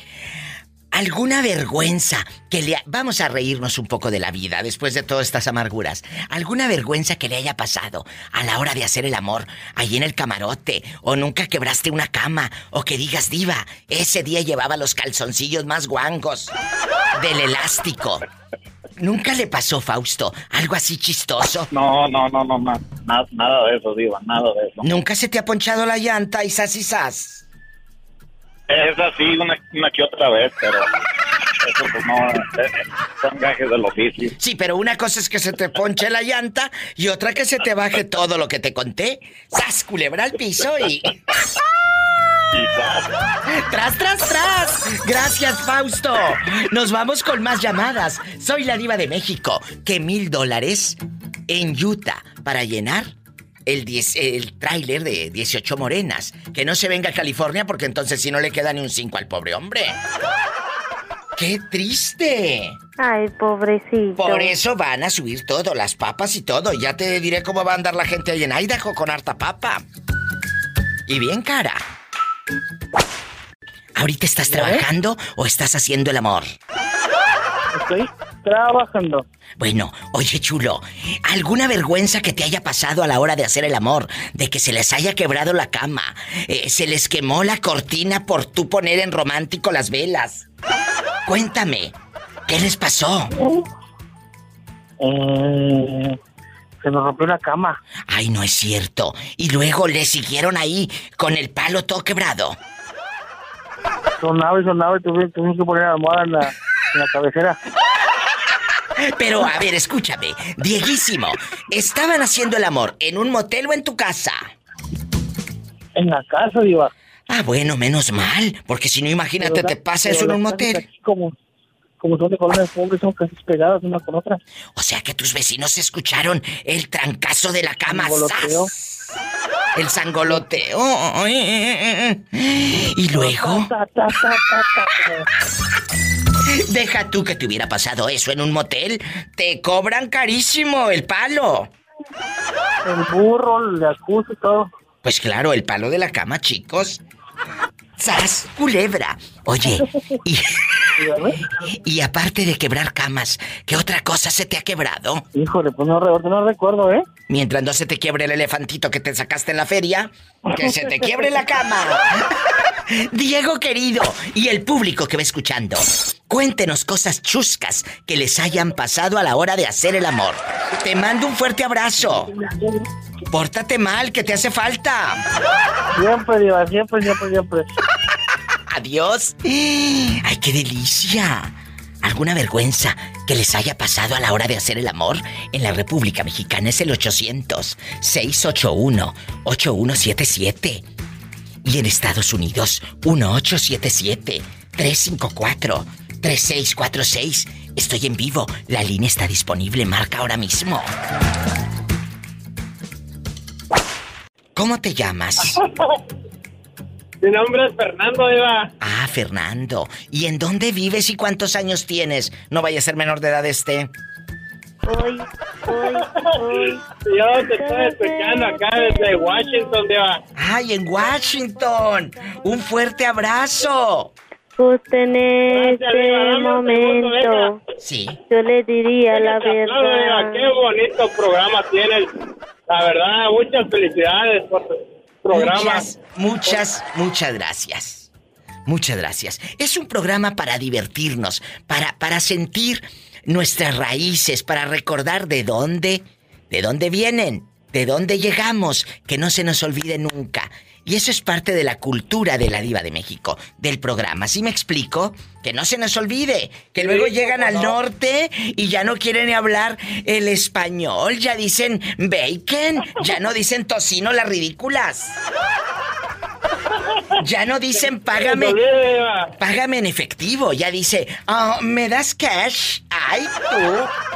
¿Alguna vergüenza que le... ha- Vamos a reírnos un poco de la vida después de todas estas amarguras. ¿Alguna vergüenza que le haya pasado a la hora de hacer el amor allí en el camarote? ¿O nunca quebraste una cama? ¿O que digas, diva, ese día llevaba los calzoncillos más guangos del elástico? ¿Nunca le pasó, Fausto, algo así chistoso? No, no, no, no, na- na- nada de eso, Diva, nada de eso. ¿Nunca se te ha ponchado la llanta y sas y sas? Es así una, que otra vez, pero eso pues no, eh, son gajes del oficio. Sí, pero una cosa es que se te ponche la llanta y otra que se te baje todo lo que te conté. ¡Sas, culebra al piso y... ¡Tras, tras, tras! Gracias, Fausto. Nos vamos con más llamadas. Soy la diva de México. ¿Qué mil dólares en Utah para llenar el, el tráiler de 18 morenas? Que no se venga a California porque entonces si no le queda ni un 5 al pobre hombre. ¡Qué triste! Ay, pobrecito. Por eso van a subir todo, las papas y todo. Ya te diré cómo va a andar la gente ahí en Idaho con harta papa. Y bien cara. ¿Ahorita estás trabajando o estás haciendo el amor? Estoy trabajando. Bueno, oye chulo, ¿alguna vergüenza que te haya pasado a la hora de hacer el amor? De que se les haya quebrado la cama, eh, se les quemó la cortina por tú poner en romántico las velas. Cuéntame, ¿qué les pasó? Eh, se nos rompió la cama. Ay, no es cierto. Y luego le siguieron ahí con el palo todo quebrado. Sonaba y sonaba y tuvimos que poner la almohada en la, en la cabecera. Pero, a ver, escúchame. Dieguísimo, ¿estaban haciendo el amor en un motel o en tu casa? En la casa, Diva. Ah, bueno, menos mal. Porque si no, imagínate, te pasa eso en un motel. aquí Como, como son de colonias pobres, son casi pegadas una con otra. O sea que tus vecinos escucharon el trancazo de la cama. Sangoloteo. ¡zas! El sangoloteo. Y luego. Deja tú que te hubiera pasado eso en un motel. Te cobran carísimo el palo. El burro, el jacuzzi y todo. Pues claro, el palo de la cama, chicos. ¡Sas! Culebra. Oye, y, *laughs* y aparte de quebrar camas, ¿qué otra cosa se te ha quebrado? Híjole, pues no, no recuerdo, ¿eh? Mientras no se te quiebre el elefantito que te sacaste en la feria, que se te quiebre la cama. *laughs* Diego querido y el público que va escuchando, cuéntenos cosas chuscas que les hayan pasado a la hora de hacer el amor. Te mando un fuerte abrazo. Pórtate mal, que te hace falta. Siempre, Diva, siempre, siempre, siempre. Adiós. *gasps* ¡Ay, qué delicia! ¿Alguna vergüenza que les haya pasado a la hora de hacer el amor? En la República Mexicana es el 800-681-8177. Y en Estados Unidos, 1877-354-3646. Estoy en vivo. La línea está disponible. Marca ahora mismo. ¿Cómo te llamas? *laughs* Mi nombre es Fernando Eva. Ah, Fernando. ¿Y en dónde vives y cuántos años tienes? No vaya a ser menor de edad este. Hoy, hoy, hoy. Yo te estoy escuchando acá desde Washington, Eva. ¡Ay, en Washington! ¡Un fuerte abrazo! Justo en este segundo, momento. Sí. Yo le diría la Te aplaudo, Eva. verdad. Qué bonito programa tienes. La verdad, muchas felicidades por tu programa. Muchas, muchas, muchas gracias. Muchas gracias. Es un programa para divertirnos, para, para sentir nuestras raíces, para recordar de dónde, de dónde vienen, de dónde llegamos, que no se nos olvide nunca. Y eso es parte de la cultura de la diva de México, del programa. ¿Sí me explico? Que no se nos olvide, que luego llegan al no. norte y ya no quieren hablar el español, ya dicen bacon, ya no dicen tocino las ridículas. Ya no dicen págame. Págame en efectivo. Ya dice, "Ah, ¿me das cash? Ay, tú.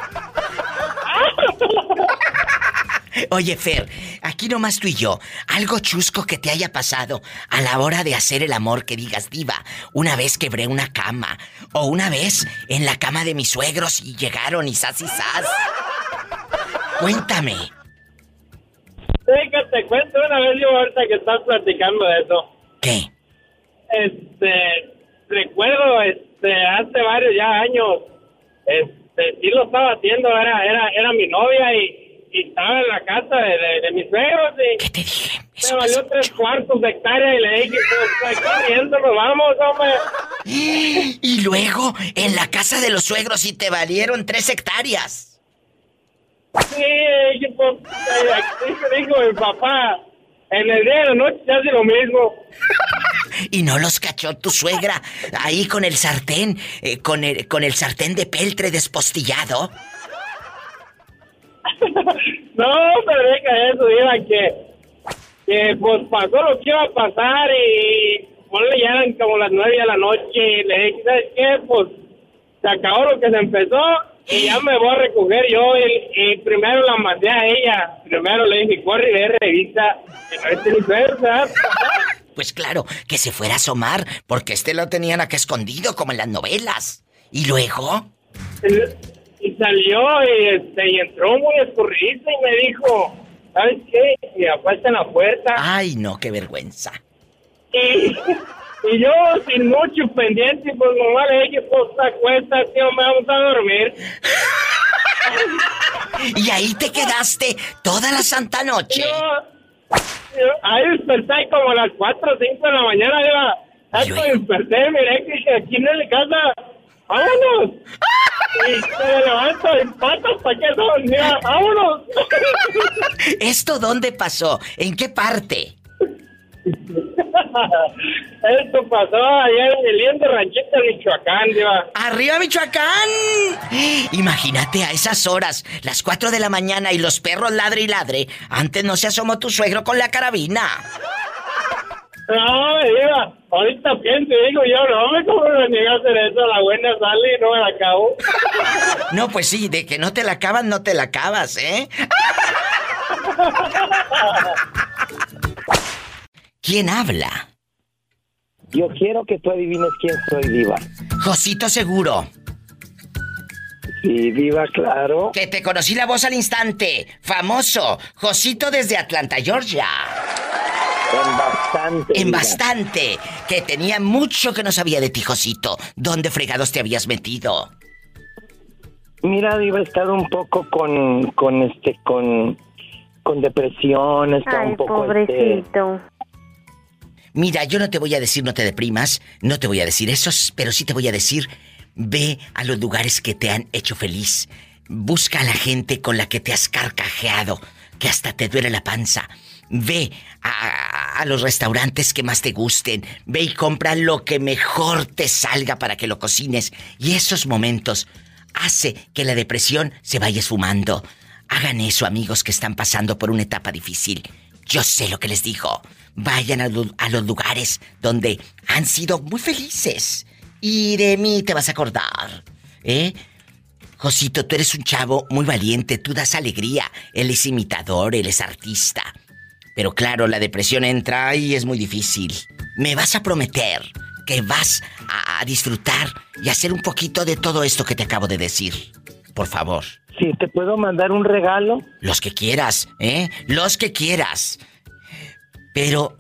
Oye, Fer, aquí nomás tú y yo, algo chusco que te haya pasado a la hora de hacer el amor que digas, diva, una vez quebré una cama, o una vez en la cama de mis suegros y llegaron y sas y sas. Cuéntame. Sí, que te cuento una vez yo ahorita que estás platicando de eso. ¿Qué? Este, recuerdo, este, hace varios ya años, este, sí lo estaba haciendo, era, era, era mi novia y, y estaba en la casa de, de, de mis suegros y... ¿Qué te dije? Me valió tres cuartos de hectárea y le dije, pues, riendo, nos vamos, hombre. *gasps* Y luego, en la casa de los suegros, y te valieron tres hectáreas. Sí, dije, pues, eh, me dijo mi papá, en el día de la noche se hace lo mismo. *laughs* Y no los cachó tu suegra ahí con el sartén, eh, con, el, con el sartén de peltre despostillado. No, pero deja eso, diga que, que pues pasó lo que iba a pasar y ponle ya eran como las nueve de la noche y le dije, ¿sabes qué? Pues se acabó lo que se empezó y ya me voy a recoger yo y, y primero la mandé a ella. Primero le dije, corre y ve revista. Pues claro, que se fuera a asomar, porque este lo tenían acá escondido, como en las novelas. ¿Y luego? Y salió y, este, y entró muy escurridiza y me dijo, ¿sabes qué? Mi papá está en la puerta. Ay, no, qué vergüenza. Y, y yo, sin mucho pendiente, pues nomás le dije, pues acuesta, tío, me vamos a dormir. *laughs* Y ahí te quedaste toda la santa noche. Yo Ahí desperté como a las 4 o 5 de la mañana, iba. Me desperté, miré que aquí es mi casa. ¡Vámonos! *laughs* Y se levanto en patas, *laughs* ¿para qué son? Mira, ¡vámonos! ¿Esto dónde pasó? ¿En qué parte? Esto pasó allá en el lindo ranchito de Michoacán, diva. ¡Arriba, Michoacán! Imagínate a esas horas, las 4 de la mañana y los perros ladre y ladre. Antes no se asomó tu suegro con la carabina. No, diva, ahorita pienso y digo yo, no, me cómo me niega a hacer eso, la buena sale y no me la acabo. *laughs* No, pues sí, de que no te la acabas, no te la acabas, ¿eh? *laughs* ¿Quién habla? Yo quiero que tú adivines quién soy, Diva. Josito Seguro. Sí, Diva, claro. Que te conocí la voz al instante. Famoso. Josito desde Atlanta, Georgia. En bastante. En bastante. Que tenía mucho que no sabía de ti, Josito. ¿Dónde fregados te habías metido? Mira, Diva, he estado un poco con, con este, con, con depresión, he estado Ay, un poco, este, pobrecito. Mira, yo no te voy a decir no te deprimas, no te voy a decir eso, pero sí te voy a decir, ve a los lugares que te han hecho feliz. Busca a la gente con la que te has carcajeado, que hasta te duele la panza. Ve a, los restaurantes que más te gusten. Ve y compra lo que mejor te salga para que lo cocines. Y esos momentos hace que la depresión se vaya esfumando. Hagan eso, amigos que están pasando por una etapa difícil. Yo sé lo que les digo. Vayan a, a los lugares donde han sido muy felices. Y de mí te vas a acordar. ¿Eh? Josito, tú eres un chavo muy valiente, tú das alegría. Él es imitador, él es artista. Pero claro, la depresión entra y es muy difícil. Me vas a prometer que vas a, a disfrutar y hacer un poquito de todo esto que te acabo de decir. Por favor. Sí, ¿te puedo mandar un regalo? Los que quieras, ¿eh? Los que quieras. Pero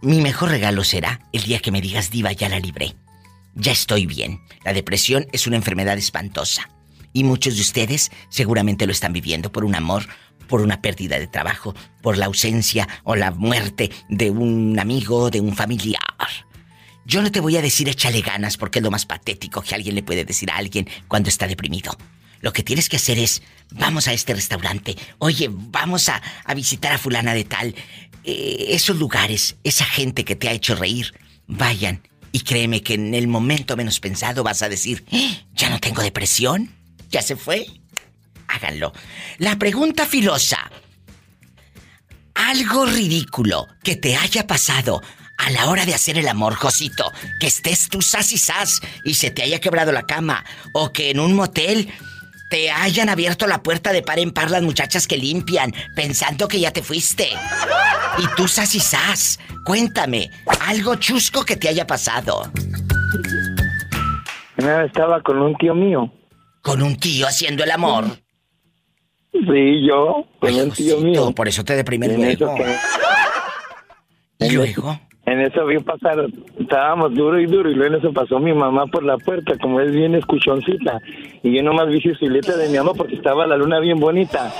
mi mejor regalo será el día que me digas, diva, ya la libré. Ya estoy bien. La depresión es una enfermedad espantosa. Y muchos de ustedes seguramente lo están viviendo por un amor, por una pérdida de trabajo, por la ausencia o la muerte de un amigo, de un familiar. Yo no te voy a decir échale ganas porque es lo más patético que alguien le puede decir a alguien cuando está deprimido. Lo que tienes que hacer es, vamos a este restaurante, oye, vamos a, a visitar a fulana de tal. Eh, esos lugares, esa gente que te ha hecho reír, vayan. Y créeme que en el momento menos pensado vas a decir, "Eh, ya no tengo depresión, ya se fue. Háganlo. La pregunta filosa. Algo ridículo que te haya pasado a la hora de hacer el amor, Josito. Que estés tú sas y sas y se te haya quebrado la cama. O que en un motel te hayan abierto la puerta de par en par las muchachas que limpian, pensando que ya te fuiste. Y tú sas y sas. Cuéntame, algo chusco que te haya pasado. Una vez estaba con un tío mío. ¿Con un tío haciendo el amor? Sí, yo, con Ay, tío mío. Por eso te deprimes En eso luego. que- ¿Y luego? En eso vio pasar, estábamos duro y duro, y luego en eso pasó mi mamá por la puerta, como es bien escuchoncita. Y yo nomás vi su silueta de mi mamá porque estaba la luna bien bonita.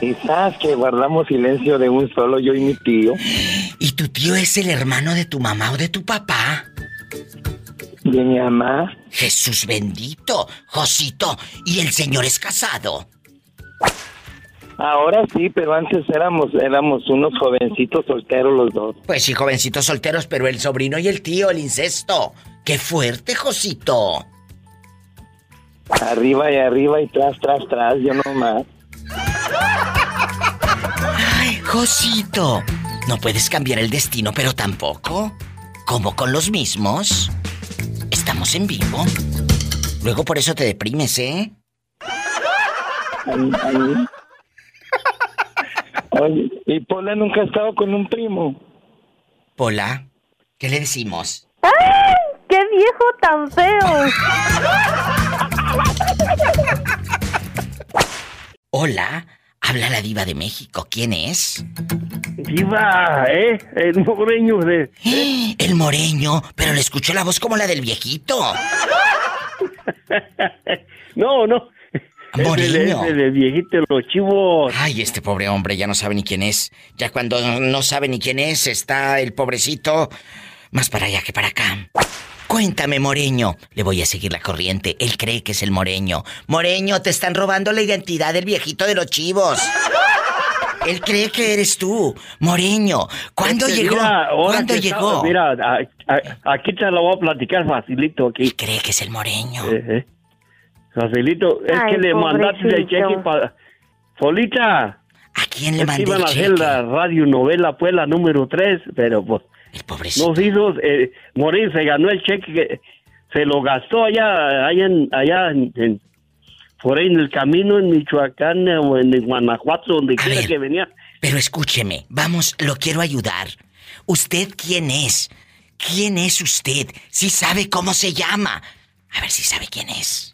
Y sabes que guardamos silencio de un solo, yo y mi tío. ¿Y tu tío es el hermano de tu mamá o de tu papá? De mi mamá. Jesús bendito, Josito. ¿Y el señor es casado? Ahora sí, pero antes éramos, éramos unos jovencitos solteros los dos. Pues sí, jovencitos solteros, pero el sobrino y el tío, el incesto. ¡Qué fuerte, Josito! Arriba y arriba y tras, tras, tras, yo nomás. ¡Ay, Josito! No puedes cambiar el destino, pero tampoco. ¿Cómo con los mismos? Estamos en vivo. Luego por eso te deprimes, ¿eh? Ahí, ahí. Oye, y Pola nunca ha estado con un primo. Pola, ¿qué le decimos? ¡Ay! ¡Qué viejo tan feo! Hola, habla la diva de México. ¿Quién es? Diva, ¿eh? El moreño de... El moreño, pero le escuchó la voz como la del viejito. *laughs* No, no. Moreño. Ese de viejito de los chivos. Ay, este pobre hombre ya no sabe ni quién es. Ya cuando no sabe ni quién es, está el pobrecito más para allá que para acá. Cuéntame, Moreño. Le voy a seguir la corriente. Él cree que es el Moreño. Moreño, te están robando la identidad del viejito de los chivos. Él cree que eres tú, Moreño. ¿Cuándo Este, llegó? mira, ¿Cuándo llegó? mira, a- a- aquí te lo voy a platicar facilito aquí. cree que es el moreño. Eh, eh. Facilito. Es Ay, que le mandaste el cheque para... Solita. ¿A quién le mandé iban el a hacer cheque? la radionovela, pues, la número 3, pero pues... pobrecito. Nos hizo... Eh, Morín se ganó el cheque, que se lo gastó allá, allá en... Allá en, en- por ahí en el camino en Michoacán o en Guanajuato, donde quiera ver. que venía. Pero escúcheme, vamos, lo quiero ayudar. ¿Usted quién es? ¿Quién es usted? Si sabe cómo se llama. A ver si sabe quién es.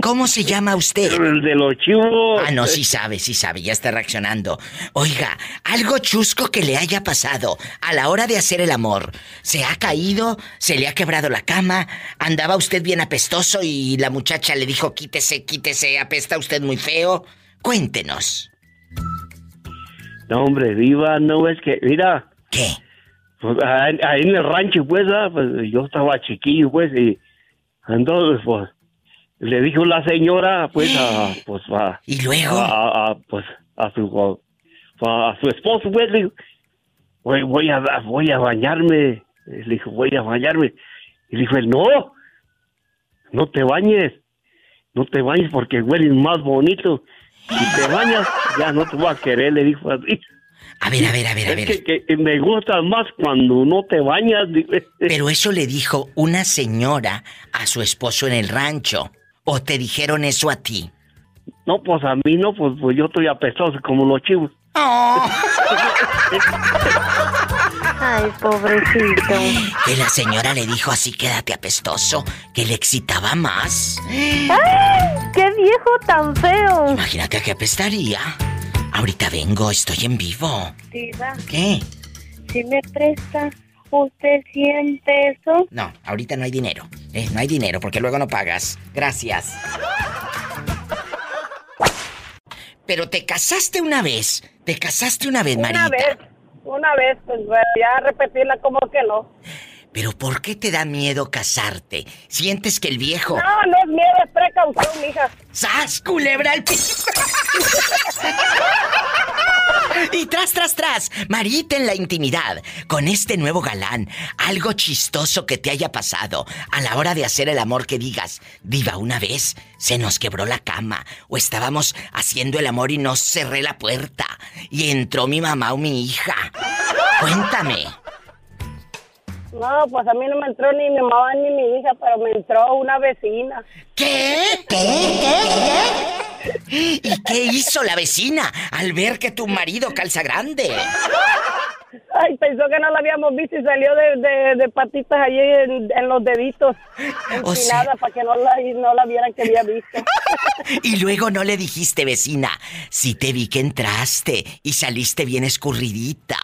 ¿Cómo se llama usted? El de los chivos. Ah, no, sí sabe, sí sabe, ya está reaccionando. Oiga, algo chusco que le haya pasado a la hora de hacer el amor. ¿Se ha caído? ¿Se le ha quebrado la cama? ¿Andaba usted bien apestoso y la muchacha le dijo quítese, quítese, apesta usted muy feo? Cuéntenos. No, hombre, viva, no es que, mira. ¿Qué? Pues, ahí, ahí en el rancho, pues, ah, pues, yo estaba chiquillo, pues, y entonces, pues, le dijo la señora, pues, a, *gasps* pues, a... ¿Y luego? A, pues, a su, a, a su esposo, pues, le dijo, voy, voy a, voy a bañarme. Le dijo, voy a bañarme. Y le dijo, él, no, no te bañes, no te bañes porque hueles más bonito. Si te bañas, ya no te voy a querer, le dijo así. A ver, a ver, a ver, a Es ver. que, que me gusta más cuando no te bañas. *laughs* Pero eso le dijo una señora a su esposo en el rancho. ¿O te dijeron eso a ti? No, pues a mí no, pues, pues yo estoy apestoso como los chivos. *laughs* Ay, pobrecito. Que la señora le dijo así, quédate apestoso, que le excitaba más. ¡Ay! ¡Qué viejo tan feo! Imagínate a qué apestaría. Ahorita vengo, estoy en vivo. Diva, ¿Qué? si me presta usted 100 pesos. No, ahorita no hay dinero. Eh, no hay dinero porque luego no pagas. Gracias. Pero te casaste una vez. Te casaste una vez, Una Marita. vez, una vez, pues ya repetirla como que no. Pero ¿por qué te da miedo casarte? ¿Sientes que el viejo... No, no es miedo, es precaución, mija. ¡Sas, culebra al piso! Y tras, tras, tras, Marita en la intimidad, con este nuevo galán, algo chistoso que te haya pasado a la hora de hacer el amor que digas, diva, una vez se nos quebró la cama o estábamos haciendo el amor y no cerré la puerta y entró mi mamá o mi hija. Cuéntame. No, pues a mí no me entró ni mi mamá ni mi hija, pero me entró una vecina. ¿Qué? ¿Y qué hizo la vecina al ver que tu marido calza grande? Ay, pensó que no la habíamos visto y salió de, de, de patitas allí en, en los deditos. O sea- para que no la, no la vieran que había visto. *laughs* Y luego no le dijiste, vecina, si te vi que entraste y saliste bien escurridita.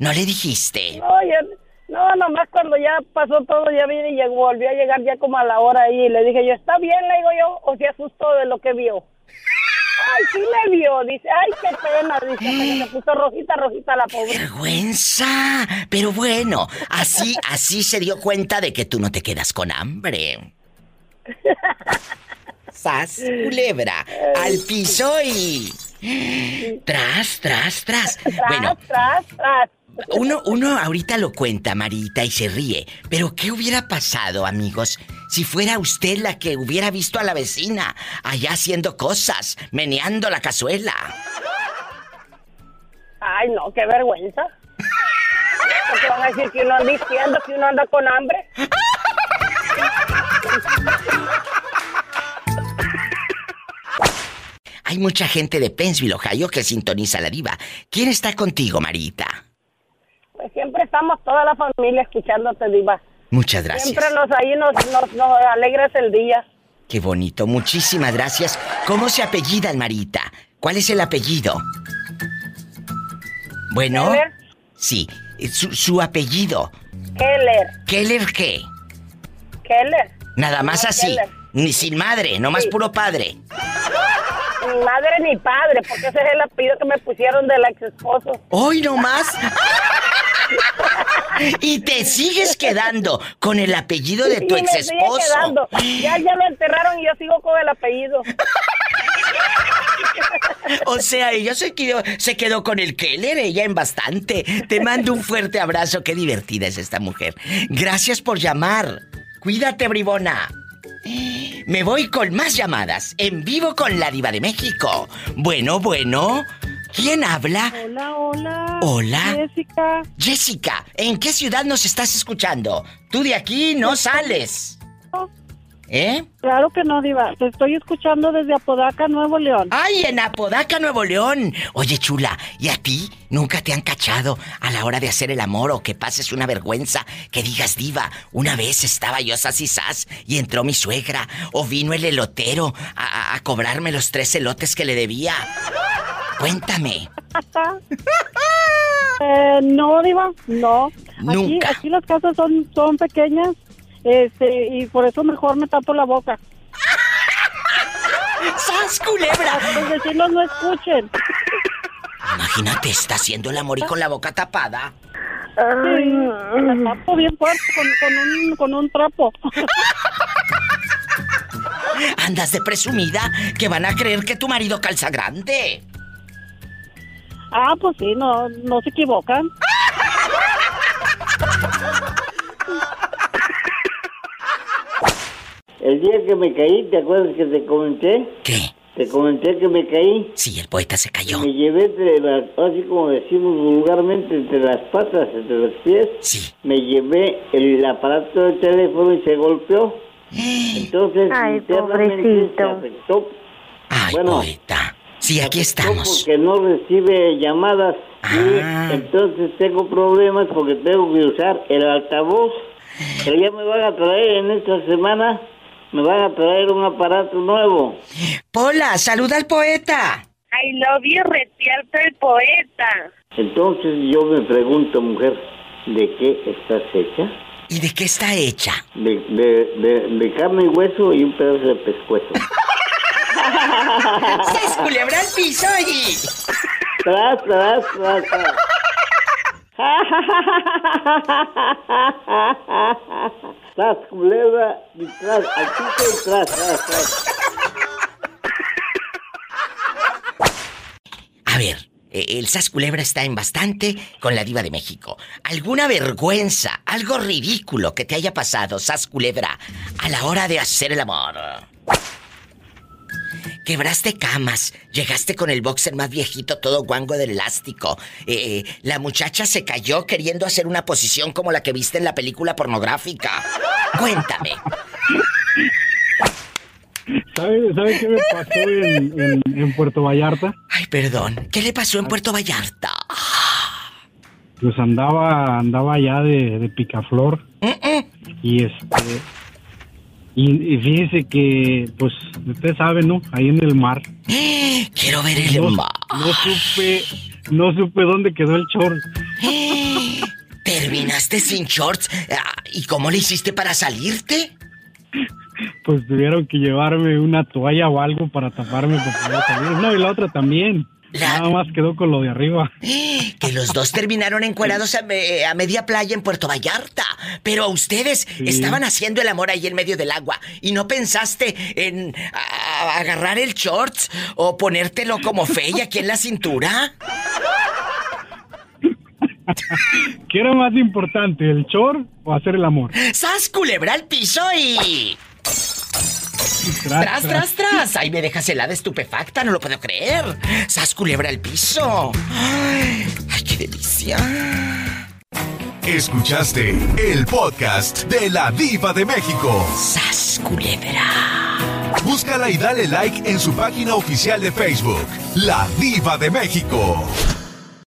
No le dijiste. No, ya- no, nomás cuando ya pasó todo, ya vine y llegó, volvió a llegar ya como a la hora ahí. Y le dije yo, ¿está bien? Le digo yo, o se asustó de lo que vio. Ay, sí me vio. Dice, ay, qué pena. Dice, se puso rojita, rojita la pobre. Vergüenza. Pero bueno, así, así se dio cuenta de que tú no te quedas con hambre. Sas, culebra, al piso y... Tras, tras, tras. Bueno, Tras, tras. Uno, uno ahorita lo cuenta, Marita, y se ríe. Pero ¿qué hubiera pasado, amigos, si fuera usted la que hubiera visto a la vecina allá haciendo cosas, meneando la cazuela? Ay, no, qué vergüenza. Porque van a decir que uno anda diciendo que uno anda con hambre. Hay mucha gente de Pennsville, Ohio, que sintoniza la diva. ¿Quién está contigo, Marita? Pues siempre estamos toda la familia escuchándote, Diva. Muchas gracias. Siempre nos ahí nos, nos, nos alegras el día. Qué bonito, muchísimas gracias. ¿Cómo se apellidan, Marita? ¿Cuál es el apellido? Bueno. Keller. Sí, su, su apellido. Keller, ¿Keller qué? Keller. Nada más No, así. Keller. Ni sin madre, nomás Sí. puro padre. Ni madre ni padre, porque ese es el apellido que me pusieron del ex esposo. ¡Hoy nomás! *laughs* y te sigues quedando con el apellido de tu Sí, ex esposo. Ya, ya lo enterraron y yo sigo con el apellido. O sea, ella se quedó, se quedó con el Keller, ella en bastante. Te mando un fuerte abrazo, qué divertida es esta mujer. Gracias por llamar. Cuídate, bribona. Me voy con más llamadas, en vivo con la diva de México. Bueno, bueno. ¿Quién habla? Hola, hola. Hola. Jessica. Jessica, ¿en qué ciudad nos estás escuchando? Tú de aquí no sales. ¿Eh? Claro que no, Diva. Te estoy escuchando desde Apodaca, Nuevo León. ¡Ay, en Apodaca, Nuevo León! Oye, chula, ¿y a ti nunca te han cachado a la hora de hacer el amor o que pases una vergüenza? Que digas, diva, una vez estaba yo sas y sas y entró mi suegra o vino el elotero a, a- a cobrarme los tres elotes que le debía. Cuéntame. *laughs* Eh, no, Diva, no. Aquí, Nunca. aquí las casas son, son pequeñas este, y por eso mejor me tapo la boca. *laughs* ¡Sas, culebra! Los vecinos no escuchen. Imagínate, está haciendo el amor y con la boca tapada. Sí, me tapo bien fuerte con, con un, con un trapo. *laughs* Andas de presumida que van a creer que tu marido calza grande. Ah, pues sí, no, no se equivocan. El día que me caí, ¿te acuerdas que te comenté? ¿Qué? Te comenté que me caí. Sí, el poeta se cayó. Me llevé entre las, así como decimos vulgarmente, entre las patas, entre los pies. Sí. Me llevé el aparato del teléfono y se golpeó. *gasps* Entonces, Ay, internamente pobrecito. se afectó. Ay, bueno, poeta. Sí, aquí estamos. porque no recibe llamadas. Ah. Y entonces tengo problemas porque tengo que usar el altavoz. Pero ya me van a traer en esta semana, me van a traer un aparato nuevo. Pola, saluda al poeta. I love you, retiarto el poeta. Entonces yo me pregunto, mujer, ¿de qué estás hecha? ¿Y de qué está hecha? De, de, de, de carne y hueso y un pedazo de pescuezo. *laughs* *laughs* ¡Se culebra al piso y... Tras, tras, tras, tras. Tras, culebra, y tras, al piso y tras, tras, tras. A ver, eh, el Sas Culebra está en bastante con la diva de México. ¿Alguna vergüenza, algo ridículo que te haya pasado, Sas Culebra, a la hora de hacer el amor? Quebraste camas, llegaste con el boxer más viejito, todo guango del elástico. Eh, la muchacha se cayó queriendo hacer una posición como la que viste en la película pornográfica. Cuéntame. ¿Sabe, sabe qué me pasó en, en- en Puerto Vallarta? Ay, perdón. ¿Qué le pasó en Puerto Vallarta? pues andaba andaba ya de, de picaflor y este y, y fíjese que pues usted sabe no ahí en el mar. Quiero ver el no, mar. no supe no supe dónde quedó el short. Terminaste sin shorts Ah, y cómo le hiciste para salirte pues tuvieron que llevarme una toalla o algo para taparme para poder salir no y la otra también nada más quedó con lo de arriba *gasps* que los dos terminaron encuerados a, me- a media playa en Puerto Vallarta. Pero ustedes estaban haciendo el amor ahí en medio del agua. ¿Y no pensaste en a- agarrar el shorts o ponértelo como fey aquí en la cintura? *laughs* ¿Qué era más importante, el short o hacer el amor? ¡Sas, culebra al piso y... Tras, tras, tras. Ahí me dejas helada estupefacta, no lo puedo creer. ¡Sas, culebra al piso! ¡Ay, ay, qué delicia! Escuchaste el podcast de la Diva de México. ¡Sas, culebra! Búscala y dale like en su página oficial de Facebook, La Diva de México.